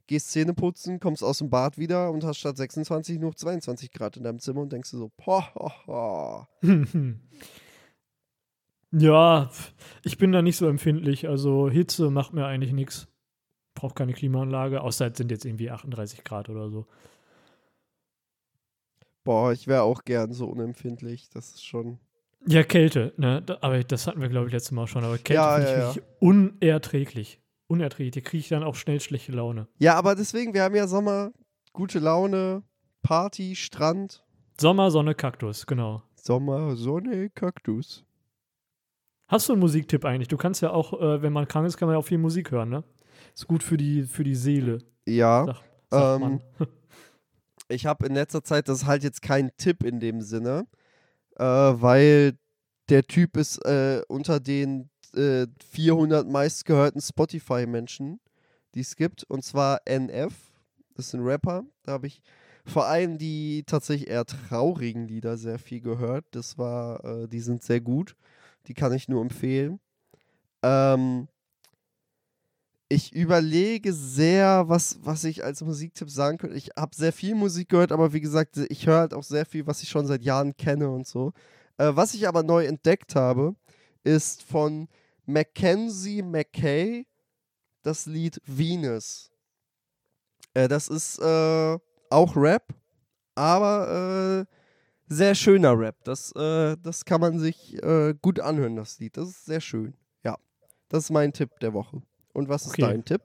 gehst Zähne putzen, kommst aus dem Bad wieder und hast statt 26 nur 22 Grad in deinem Zimmer und denkst dir so, ho. ja, ich bin da nicht so empfindlich. Also Hitze macht mir eigentlich nichts. Braucht keine Klimaanlage, außer es sind jetzt irgendwie 38 Grad oder so. Boah, ich wäre auch gern so unempfindlich. Das ist schon. Ja, Kälte, ne? Aber das hatten wir, glaube ich, letztes Mal schon. Aber Kälte Ja, finde ich ja, ja. wirklich unerträglich. Unerträglich. Da kriege ich dann auch schnell schlechte Laune. Ja, aber deswegen, wir haben ja Sommer, gute Laune, Party, Strand, Sommer, Sonne, Kaktus, genau. Sommer, Sonne, Kaktus. Hast du einen Musiktipp eigentlich? Du kannst ja auch, äh, wenn man krank ist, kann man ja auch viel Musik hören, ne? Ist gut für die, für die Seele, Ja, sag, sagt Ähm, ich habe in letzter Zeit, das ist halt jetzt kein Tipp in dem Sinne, äh, weil der Typ ist äh, unter den äh, 400 meistgehörten Spotify-Menschen, die es gibt, und zwar NF. Das ist ein Rapper. Da habe ich vor allem die tatsächlich eher traurigen Lieder sehr viel gehört. Das war, äh, die sind sehr gut. Die kann ich nur empfehlen. Ähm, ich überlege sehr, was, was ich als Musiktipp sagen könnte. Ich habe sehr viel Musik gehört, aber wie gesagt, ich höre halt auch sehr viel, was ich schon seit Jahren kenne und so. Äh, was ich aber neu entdeckt habe, ist von Mackenzie McKay das Lied Venus. Äh, das ist äh, auch Rap, aber äh, sehr schöner Rap. Das, äh, das kann man sich äh, gut anhören, das Lied. Das ist sehr schön. Ja, das ist mein Tipp der Woche. Und was ist Okay. dein Tipp?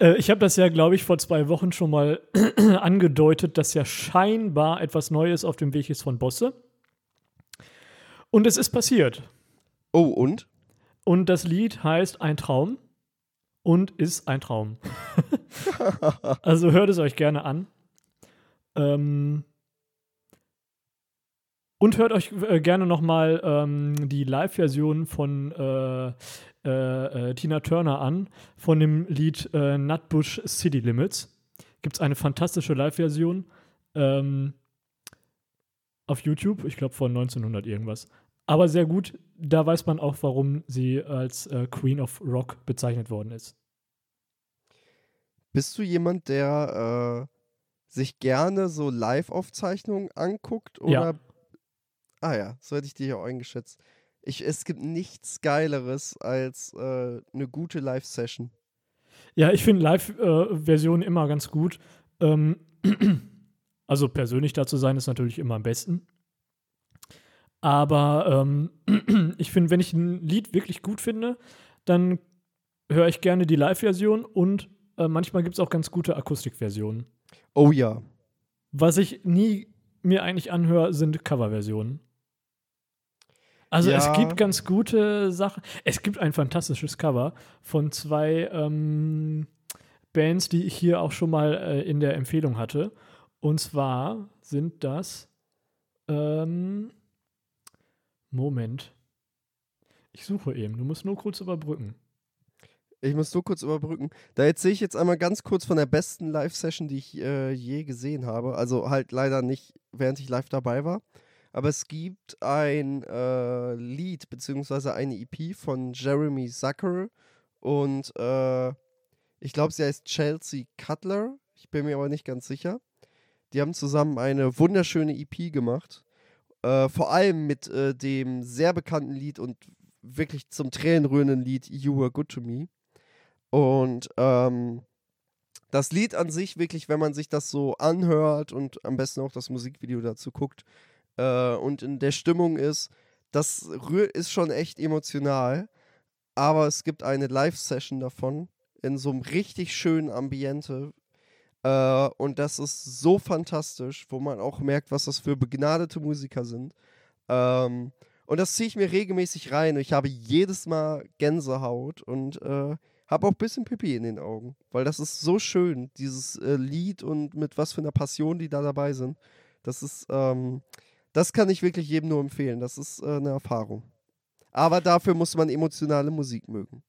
Äh, ich habe das ja, glaube ich, vor zwei Wochen schon mal angedeutet, dass ja scheinbar etwas Neues auf dem Weg ist von Bosse. Und es ist passiert. Oh, und? Und das Lied heißt Ein Traum und ist ein Traum. also hört es euch gerne an. Ähm und hört euch äh, gerne noch mal ähm, die Live-Version von äh, äh, äh, Tina Turner an, von dem Lied äh, Nutbush City Limits. Gibt es eine fantastische Live-Version ähm, auf YouTube, ich glaube von 1900 irgendwas. Aber sehr gut, da weiß man auch, warum sie als äh, Queen of Rock bezeichnet worden ist. Bist du jemand, der äh, sich gerne so Live-Aufzeichnungen anguckt? Oder? Ja. Ah ja, so hätte ich dich auch eingeschätzt. Ich, es gibt nichts Geileres als äh, eine gute Live-Session. Ja, ich finde Live-Versionen immer ganz gut. Ähm, also persönlich da zu sein, ist natürlich immer am besten. Aber ähm, ich finde, wenn ich ein Lied wirklich gut finde, dann höre ich gerne die Live-Version und äh, manchmal gibt es auch ganz gute Akustikversionen. Oh ja. Was ich nie mir eigentlich anhöre, sind Coverversionen. Also Ja. es gibt ganz gute Sachen. Es gibt ein fantastisches Cover von zwei ähm, Bands, die ich hier auch schon mal äh, in der Empfehlung hatte. Und zwar sind das ähm, Moment. Ich suche eben. Du musst nur kurz überbrücken. Ich muss nur kurz überbrücken. Da erzähle ich jetzt einmal ganz kurz von der besten Live-Session, die ich äh, je gesehen habe. Also halt leider nicht, während ich live dabei war. Aber es gibt ein äh, Lied beziehungsweise eine EP von Jeremy Zucker und äh, ich glaube, sie heißt Chelsea Cutler. Ich bin mir aber nicht ganz sicher. Die haben zusammen eine wunderschöne EP gemacht. Äh, vor allem mit äh, dem sehr bekannten Lied und wirklich zum Tränenrührenden Lied You Were Good to Me. Und ähm, das Lied an sich, wirklich, wenn man sich das so anhört und am besten auch das Musikvideo dazu guckt äh, und in der Stimmung ist, das ist schon echt emotional. Aber es gibt eine Live-Session davon in so einem richtig schönen Ambiente. Äh, und das ist so fantastisch, wo man auch merkt, was das für begnadete Musiker sind. Ähm, und das ziehe ich mir regelmäßig rein. Ich habe jedes Mal Gänsehaut und äh, habe auch ein bisschen Pipi in den Augen. Weil das ist so schön, dieses äh, Lied und mit was für einer Passion die da dabei sind. Das ist, ähm, das kann ich wirklich jedem nur empfehlen. Das ist äh, eine Erfahrung. Aber dafür muss man emotionale Musik mögen.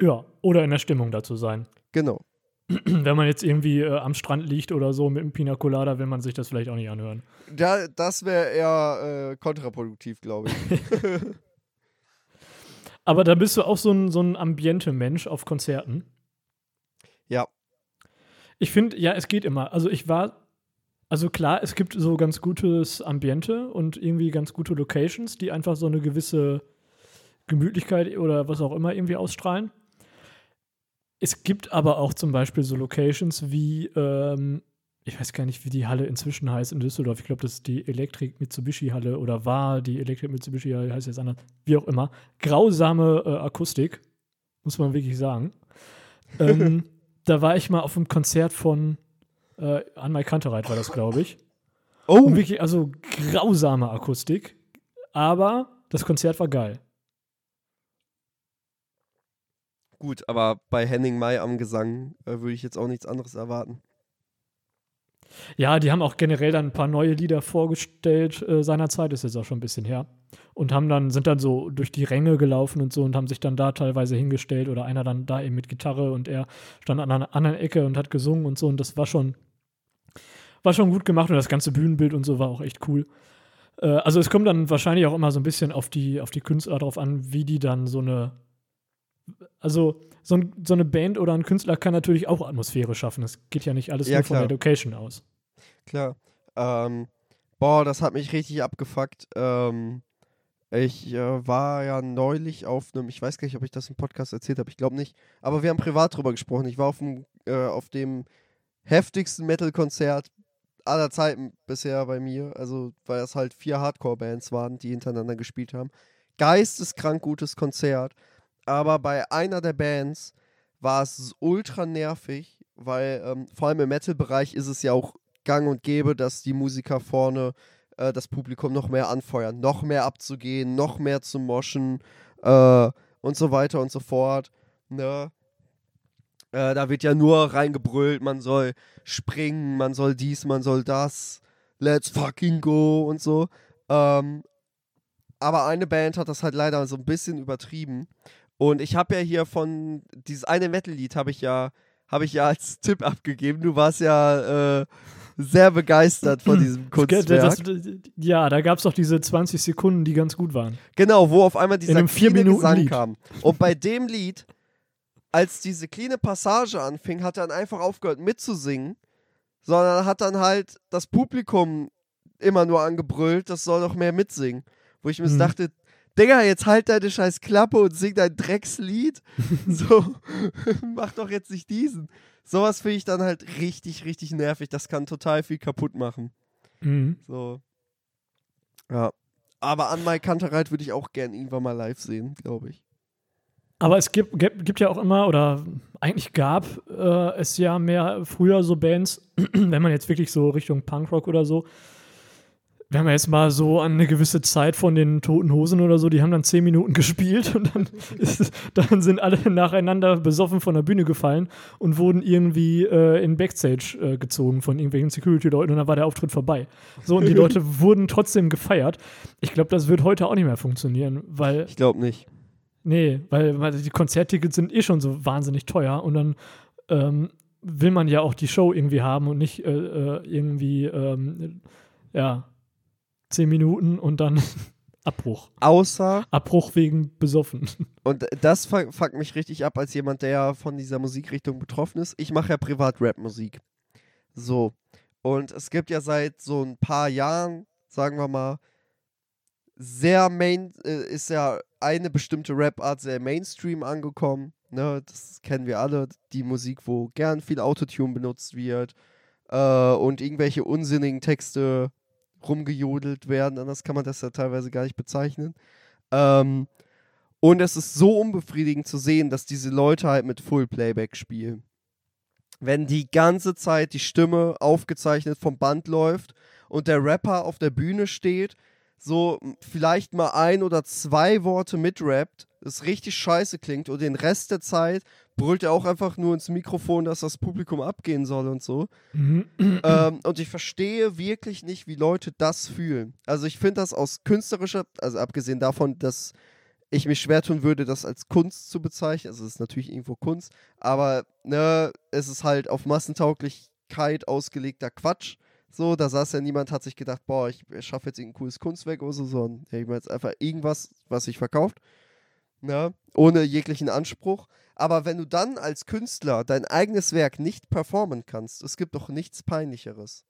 Ja, oder in der Stimmung dazu sein. Genau. Wenn man jetzt irgendwie äh, am Strand liegt oder so mit einem Pina Colada, will man sich das vielleicht auch nicht anhören. Da, das wäre eher äh, kontraproduktiv, glaube ich. Aber da bist du auch so ein, so ein Ambiente-Mensch auf Konzerten. ja. Ich finde, ja, es geht immer. Also ich war, also klar, es gibt so ganz gutes Ambiente und irgendwie ganz gute Locations, die einfach so eine gewisse Gemütlichkeit oder was auch immer irgendwie ausstrahlen. Es gibt aber auch zum Beispiel so Locations wie, ähm, ich weiß gar nicht, wie die Halle inzwischen heißt in Düsseldorf. Ich glaube, das ist die Elektrik Mitsubishi Halle oder war die Elektrik Mitsubishi Halle, heißt jetzt anders, wie auch immer. Grausame äh, Akustik, muss man wirklich sagen. ähm, da war ich mal auf einem Konzert von äh, Anmai Kantereit, war das, glaube ich. Oh, Und wirklich, also grausame Akustik. Aber das Konzert war geil. gut, aber bei Henning May am Gesang äh, würde ich jetzt auch nichts anderes erwarten. Ja, die haben auch generell dann ein paar neue Lieder vorgestellt äh, seinerzeit, ist jetzt auch schon ein bisschen her. Und haben dann, sind dann so durch die Ränge gelaufen und so und haben sich dann da teilweise hingestellt oder einer dann da eben mit Gitarre und er stand an einer anderen Ecke und hat gesungen und so und das war schon, war schon gut gemacht und das ganze Bühnenbild und so war auch echt cool. Äh, also es kommt dann wahrscheinlich auch immer so ein bisschen auf die, auf die Künstler drauf an, wie die dann so eine, also so, ein, so eine Band oder ein Künstler kann natürlich auch Atmosphäre schaffen. Es geht ja nicht alles Ja, nur von klar. der Location aus. Klar. Ähm, boah, das hat mich richtig abgefuckt. Ähm, ich äh, war ja neulich auf einem, ich weiß gar nicht, ob ich das im Podcast erzählt habe, ich glaube nicht, aber wir haben privat drüber gesprochen. Ich war auf dem, äh, auf dem heftigsten Metal-Konzert aller Zeiten bisher bei mir, also weil es halt vier Hardcore-Bands waren, die hintereinander gespielt haben. Geisteskrank gutes Konzert, aber bei einer der Bands war es ultra nervig, weil ähm, vor allem im Metal-Bereich ist es ja auch gang und gäbe, dass die Musiker vorne äh, das Publikum noch mehr anfeuern, noch mehr abzugehen, noch mehr zu moschen äh, und so weiter und so fort. Ne? Äh, da wird ja nur reingebrüllt, man soll springen, man soll dies, man soll das, let's fucking go und so. Ähm, aber eine Band hat das halt leider so ein bisschen übertrieben. Und ich habe ja hier von dieses eine Metal-Lied habe ich ja habe ich ja als Tipp abgegeben. Du warst ja äh, sehr begeistert von diesem Kunstwerk. Das, ja, da gab es doch diese 20 Sekunden, die ganz gut waren. Genau, wo auf einmal dieser vier Minuten Gesang Lied. kam. Und bei dem Lied, als diese kleine Passage anfing, hat er dann einfach aufgehört mitzusingen, sondern hat dann halt das Publikum immer nur angebrüllt, das soll doch mehr mitsingen. Wo ich mir Mhm. dachte, Digga, jetzt halt deine scheiß Klappe und sing dein Dreckslied. so, mach doch jetzt nicht diesen. Sowas finde ich dann halt richtig, richtig nervig. Das kann total viel kaputt machen. Mhm. So. Ja. Aber an Mike Kantereit würde ich auch gern irgendwann mal live sehen, glaube ich. Aber es gibt, gibt, gibt ja auch immer, oder eigentlich gab äh, es ja mehr früher so Bands, wenn man jetzt wirklich so Richtung Punkrock oder so, wenn man jetzt mal so an eine gewisse Zeit von den Toten Hosen oder so, die haben dann zehn Minuten gespielt und dann, ist, dann sind alle nacheinander besoffen von der Bühne gefallen und wurden irgendwie äh, in Backstage äh, gezogen von irgendwelchen Security-Leuten und dann war der Auftritt vorbei. So, und die Leute wurden trotzdem gefeiert. Ich glaube, das wird heute auch nicht mehr funktionieren, weil Ich glaube nicht. Nee, weil, weil die Konzerttickets sind eh schon so wahnsinnig teuer und dann ähm, will man ja auch die Show irgendwie haben und nicht äh, äh, irgendwie, ähm, ja, zehn Minuten und dann Abbruch. Außer, Abbruch wegen besoffen. und das fuck, fuckt mich richtig ab als jemand, der ja von dieser Musikrichtung betroffen ist. Ich mache ja privat Rap-Musik. So. Und es gibt ja seit so ein paar Jahren, sagen wir mal, sehr main, äh, ist ja eine bestimmte Rap-Art sehr Mainstream angekommen. Ne? Das kennen wir alle. Die Musik, wo gern viel Autotune benutzt wird äh, und irgendwelche unsinnigen Texte rumgejodelt werden. Anders kann man das ja teilweise gar nicht bezeichnen. Ähm, und es ist so unbefriedigend zu sehen, dass diese Leute halt mit Full Playback spielen. Wenn die ganze Zeit die Stimme aufgezeichnet vom Band läuft und der Rapper auf der Bühne steht, so vielleicht mal ein oder zwei Worte mitrappt, das richtig scheiße klingt und den Rest der Zeit brüllt er auch einfach nur ins Mikrofon, dass das Publikum abgehen soll und so. ähm, und ich verstehe wirklich nicht, wie Leute das fühlen. Also ich finde das aus künstlerischer, also abgesehen davon, dass ich mich schwer tun würde, das als Kunst zu bezeichnen. Also es ist natürlich irgendwo Kunst, aber ne, es ist halt auf Massentauglichkeit ausgelegter Quatsch. So, da saß ja niemand, hat sich gedacht, boah, ich schaffe jetzt irgendein cooles Kunstwerk oder so, sondern ja, ich meine jetzt einfach irgendwas, was sich verkauft. Ne? Ohne jeglichen Anspruch. Aber wenn du dann als Künstler dein eigenes Werk nicht performen kannst, es gibt doch nichts Peinlicheres.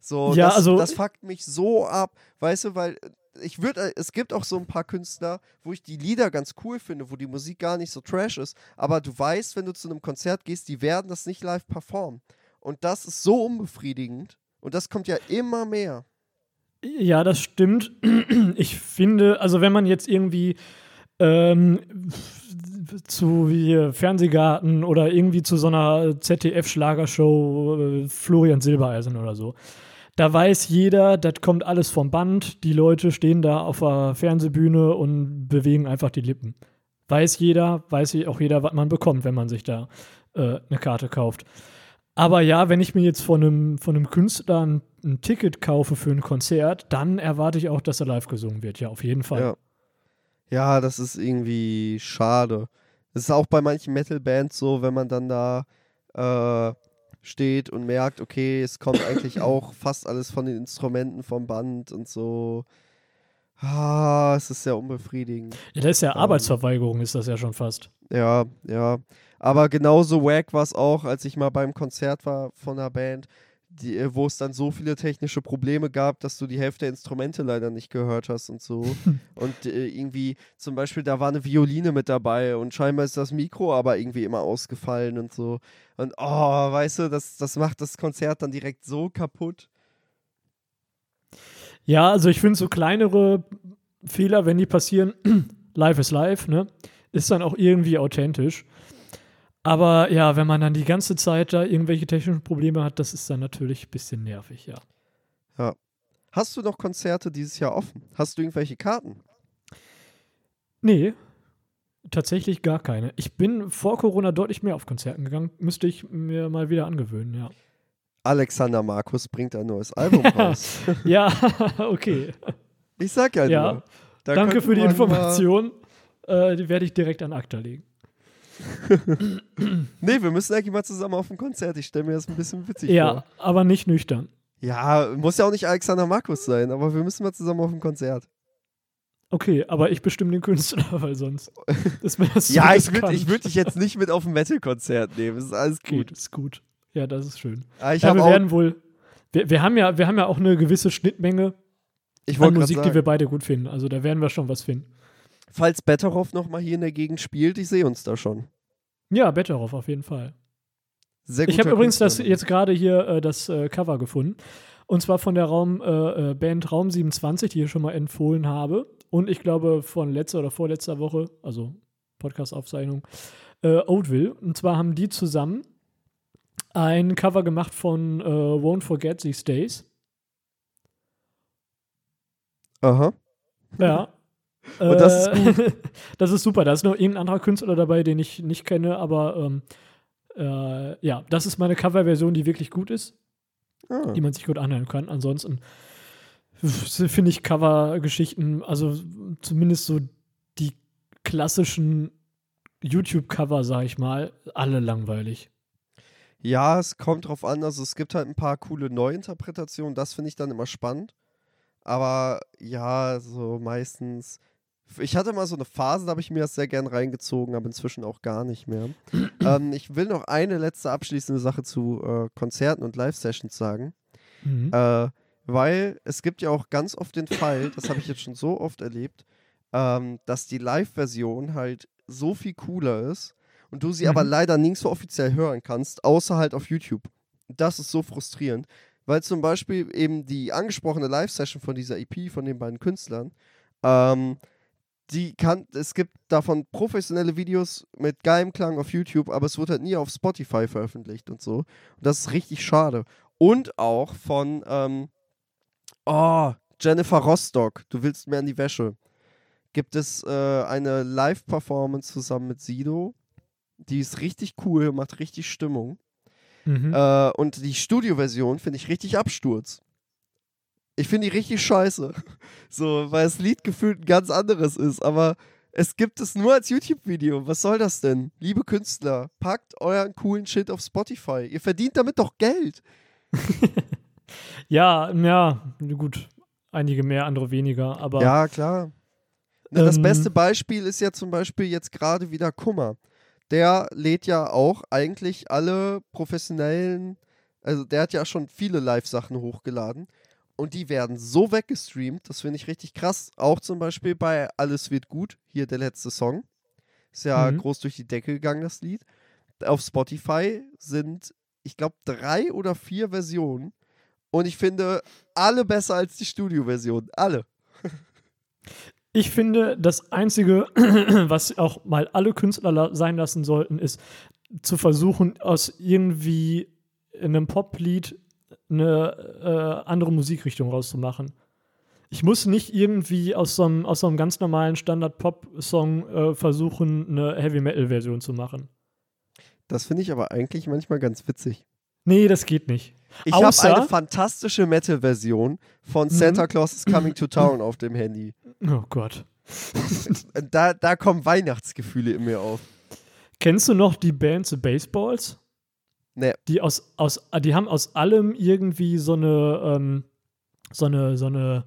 So, Ja, das, also- das fuckt mich so ab, weißt du, weil äh, ich würde, es gibt auch so ein paar Künstler, wo ich die Lieder ganz cool finde, wo die Musik gar nicht so trash ist, aber du weißt, wenn du zu einem Konzert gehst, die werden das nicht live performen. Und das ist so unbefriedigend. Und das kommt ja immer mehr. Ja, das stimmt. Ich finde, also wenn man jetzt irgendwie ähm, zu wie Fernsehgarten oder irgendwie zu so einer ZDF-Schlagershow äh, Florian Silbereisen oder so. Da weiß jeder, das kommt alles vom Band. Die Leute stehen da auf der Fernsehbühne und bewegen einfach die Lippen. Weiß jeder, weiß auch jeder, was man bekommt, wenn man sich da äh, eine Karte kauft. Aber ja, wenn ich mir jetzt von einem, von einem Künstler ein, ein Ticket kaufe für ein Konzert, dann erwarte ich auch, dass er live gesungen wird. Ja, auf jeden Fall. Ja. Ja, das ist irgendwie schade. Das ist auch bei manchen Metal-Bands so, wenn man dann da äh, steht und merkt, okay, es kommt eigentlich auch fast alles von den Instrumenten vom Band und so. Ah, es ist sehr unbefriedigend. Ja, das ist ja Ähm. Arbeitsverweigerung, ist das ja schon fast. Ja, ja. Aber genauso wack war es auch, als ich mal beim Konzert war von einer Band, die, äh, wo es dann so viele technische Probleme gab, dass du die Hälfte der Instrumente leider nicht gehört hast und so. und äh, irgendwie, zum Beispiel, da war eine Violine mit dabei und scheinbar ist das Mikro aber irgendwie immer ausgefallen und so. Und oh, weißt du, das, das macht das Konzert dann direkt so kaputt. Ja, also ich finde so kleinere Fehler, wenn die passieren, live ist live, ne? Ist dann auch irgendwie authentisch. Aber ja, wenn man dann die ganze Zeit da irgendwelche technischen Probleme hat, das ist dann natürlich ein bisschen nervig, ja. Hast du noch Konzerte dieses Jahr offen? Hast du irgendwelche Karten? Nee, tatsächlich gar keine. Ich bin vor Corona deutlich mehr auf Konzerten gegangen. Müsste ich mir mal wieder angewöhnen, ja. Alexander Markus bringt ein neues Album raus. ja, okay. Ich sag ja, Ja, nur. Da Danke für die Information. Äh, die werde ich direkt an Akta legen. Nee, wir müssen eigentlich mal zusammen auf ein Konzert. Ich stelle mir das ein bisschen witzig Ja, vor. aber nicht nüchtern. Ja, muss ja auch nicht Alexander Markus sein, aber wir müssen mal zusammen auf ein Konzert. Okay, aber ich bestimme den Künstler, weil sonst das zu ja, ich würde ich würd dich jetzt nicht mit auf ein Metal-Konzert nehmen. Das ist alles Geht, gut. ist gut. Ja, das ist schön. Ah, ich ja, wir werden wohl. Wir, wir, haben ja, wir haben ja auch eine gewisse Schnittmenge ich an Musik, die wir beide gut finden. Also da werden wir schon was finden. Falls Betteroff noch mal hier in der Gegend spielt, ich sehe uns da schon. Ja, Betteroff auf jeden Fall. Sehr Ich habe übrigens das jetzt gerade hier äh, das äh, Cover gefunden. Und zwar von der Raum, äh, äh, Band Raum 27, die ich schon mal empfohlen habe. Und ich glaube von letzter oder vorletzter Woche, also Podcast-Aufzeichnung, äh, Oatville. Und zwar haben die zusammen ein Cover gemacht von äh, Won't Forget These Days. Aha. Ja. Und das ist Äh, das ist super. Da ist noch irgendein anderer Künstler dabei, den ich nicht kenne, aber ähm, äh, ja, das ist meine Coverversion, die wirklich gut ist. Ah. die man sich gut anhören kann. Ansonsten finde ich Cover-Geschichten, also zumindest so die klassischen YouTube-Cover, sag ich mal, alle langweilig. Ja, es kommt drauf an. Also es gibt halt ein paar coole Neuinterpretationen. Das finde ich dann immer spannend. Aber ja, so meistens. Ich hatte mal so eine Phase, da habe ich mir das sehr gern reingezogen, aber inzwischen auch gar nicht mehr. ähm, ich will noch eine letzte abschließende Sache zu äh, Konzerten und Live-Sessions sagen. Mhm. Äh, weil es gibt ja auch ganz oft den Fall, das habe ich jetzt schon so oft erlebt, ähm, dass die Live-Version halt so viel cooler ist und du sie Mhm. aber leider nirgendwo offiziell hören kannst, außer halt auf YouTube. Das ist so frustrierend, weil zum Beispiel eben die angesprochene Live-Session von dieser EP von den beiden Künstlern, ähm, die kann, es gibt davon professionelle Videos mit geilem Klang auf YouTube, aber es wird halt nie auf Spotify veröffentlicht und so. Und das ist richtig schade. Und auch von, ähm, oh, Jennifer Rostock, du willst mir an die Wäsche. Gibt es äh, eine Live-Performance zusammen mit Sido. Die ist richtig cool, macht richtig Stimmung. Mhm. Äh, und die Studioversion finde ich richtig Absturz. Ich finde die richtig scheiße. So, weil das Lied gefühlt ein ganz anderes ist, aber Es gibt es nur als YouTube-Video. Was soll das denn? Liebe Künstler, packt euren coolen Shit auf Spotify. Ihr verdient damit doch Geld. Ja, ja, gut. Einige mehr, andere weniger, aber Ja, klar. Na, das Ähm, beste Beispiel ist ja zum Beispiel jetzt gerade wieder Kummer. Der lädt ja auch eigentlich alle professionellen, also der hat ja schon viele Live-Sachen hochgeladen und die werden so weggestreamt, das finde ich richtig krass. Auch zum Beispiel bei Alles wird gut, hier der letzte Song. Ist ja Mhm. groß durch die Decke gegangen, das Lied. Auf Spotify sind, ich glaube, drei oder vier Versionen und ich finde alle besser als die Studio-Version. Alle. Ich finde, das Einzige, was auch mal alle Künstler sein lassen sollten, ist zu versuchen, aus irgendwie einem Poplied eine äh, andere Musikrichtung rauszumachen. Ich muss nicht irgendwie aus so einem, aus so einem ganz normalen Standard-Pop-Song äh, versuchen, eine Heavy-Metal-Version zu machen. Das finde ich aber eigentlich manchmal ganz witzig. Nee, das geht nicht. Ich habe eine fantastische Metal-Version von Santa Claus is Coming to Town auf dem Handy. Oh Gott. Da, da kommen Weihnachtsgefühle in mir auf. Kennst du noch die Band The Baseballs? Ne, die aus, aus, die haben aus allem irgendwie so eine, ähm, so eine, so eine,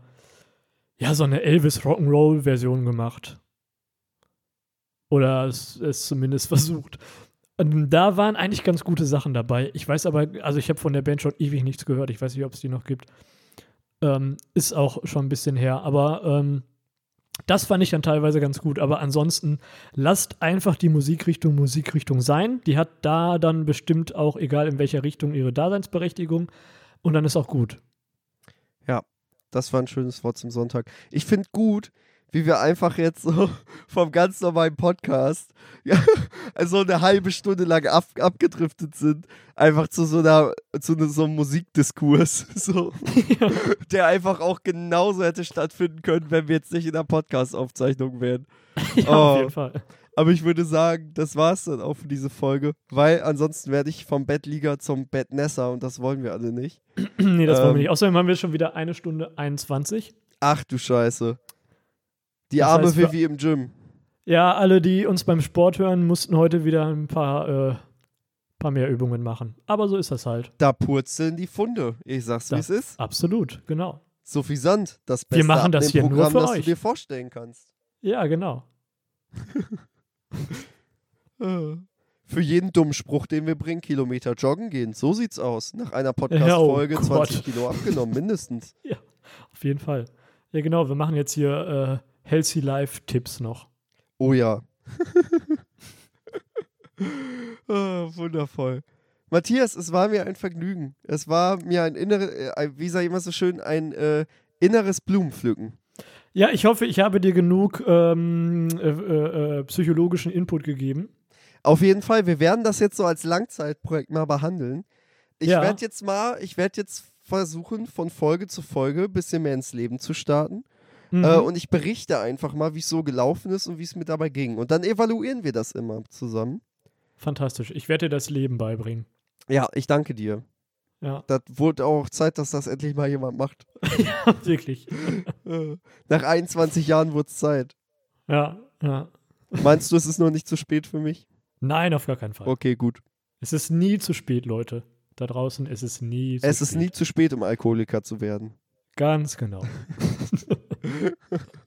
ja, so eine Elvis Rock'n'Roll Version gemacht. Oder es, es zumindest versucht. Und da waren eigentlich ganz gute Sachen dabei. Ich weiß aber, also ich habe von der Band schon ewig nichts gehört. Ich weiß nicht, ob es die noch gibt. Ähm, ist auch schon ein bisschen her. Aber ähm, das fand ich dann teilweise ganz gut. Aber ansonsten lasst einfach die Musikrichtung Musikrichtung sein. Die hat da dann bestimmt auch, egal in welcher Richtung, ihre Daseinsberechtigung. Und dann ist auch gut. das war ein schönes Wort zum Sonntag. Ich finde gut, wie wir einfach jetzt so vom ganz normalen Podcast ja, also eine halbe Stunde lang ab, abgedriftet sind. Einfach zu so einer, zu ne- so einem Musikdiskurs. So, der einfach auch genauso hätte stattfinden können, wenn wir jetzt nicht in der Podcast-Aufzeichnung wären. ja, Oh. auf jeden Fall. Aber ich würde sagen, das war's dann auch für diese Folge, weil ansonsten werde ich vom Bettliga zum Bettnässer und das wollen wir alle nicht. nee, das wollen Ähm. wir nicht. Außerdem haben wir schon wieder eine Stunde 21. Ach du Scheiße. Die Das arme heißt, wir- Vivi im Gym. Ja, alle, die uns beim Sport hören, mussten heute wieder ein paar, äh, paar mehr Übungen machen. Aber so ist das halt. Da purzeln die Funde. Ich sag's, wie es ist. Absolut, genau. Suffisant, das Wir beste machen das hier nur Abnehmprogramm, für das euch. du dir vorstellen kannst. Ja, genau. Äh. Für jeden dummen Spruch, den wir bringen, Kilometer joggen gehen. So sieht's aus. Nach einer Ja, Podcast-Folge oh 20 Gott. Kilo abgenommen, mindestens. Auf jeden Fall. Ja, genau. Wir machen jetzt hier äh, Healthy Life Tipps noch. Oh ja. Ah, wundervoll. Matthias, es war mir ein Vergnügen. Es war mir ein inneres, äh, wie sage ich immer so schön, ein äh, inneres Blumenpflücken. Ja, ich hoffe, ich habe dir genug ähm, äh, äh, äh, psychologischen Input gegeben. Auf jeden Fall, wir werden das jetzt so als Langzeitprojekt mal behandeln. Ich Ja. werde jetzt mal, ich werde jetzt versuchen, von Folge zu Folge ein bisschen mehr ins Leben zu starten. Mhm. Äh, und ich berichte einfach mal, wie es so gelaufen ist und wie es mir dabei ging. Und dann evaluieren wir das immer zusammen. Fantastisch. Ich werde dir das Leben beibringen. Ja, ich danke dir. Ja, Das wurde auch Zeit, dass das endlich mal jemand macht. wirklich. Äh, Nach 21 Jahren wurde es Zeit. Ja, ja. Meinst du, es ist noch nicht zu spät für mich? Nein, auf gar keinen Fall. Okay, gut. Es ist nie zu spät, Leute. Da draußen ist es nie zu Es spät. ist nie zu spät, um Alkoholiker zu werden. Ganz genau.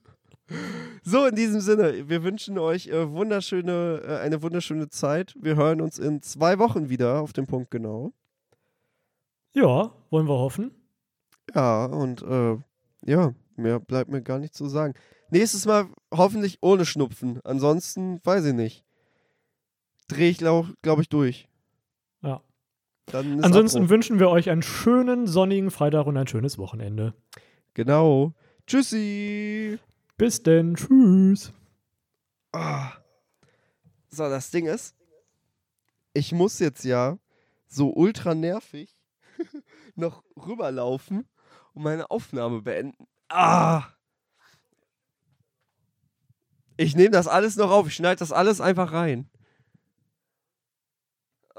So, in diesem Sinne, wir wünschen euch äh, wunderschöne, äh, eine wunderschöne Zeit. Wir hören uns in zwei Wochen wieder auf den Punkt genau. Ja, wollen wir hoffen. Ja, und äh, ja, mehr bleibt mir gar nicht zu sagen. Nächstes Mal hoffentlich ohne Schnupfen. Ansonsten, weiß ich nicht. Drehe ich, glaube glaub ich, durch. Ja. Ansonsten Abbruch. wünschen wir euch einen schönen sonnigen Freitag und ein schönes Wochenende. Genau. Tschüssi. Bis denn. Tschüss. Ah. So, das Ding ist, ich muss jetzt ja so ultra nervig noch rüberlaufen und meine Aufnahme beenden. Ah. Ich nehme das alles noch auf. Ich schneide das alles einfach rein.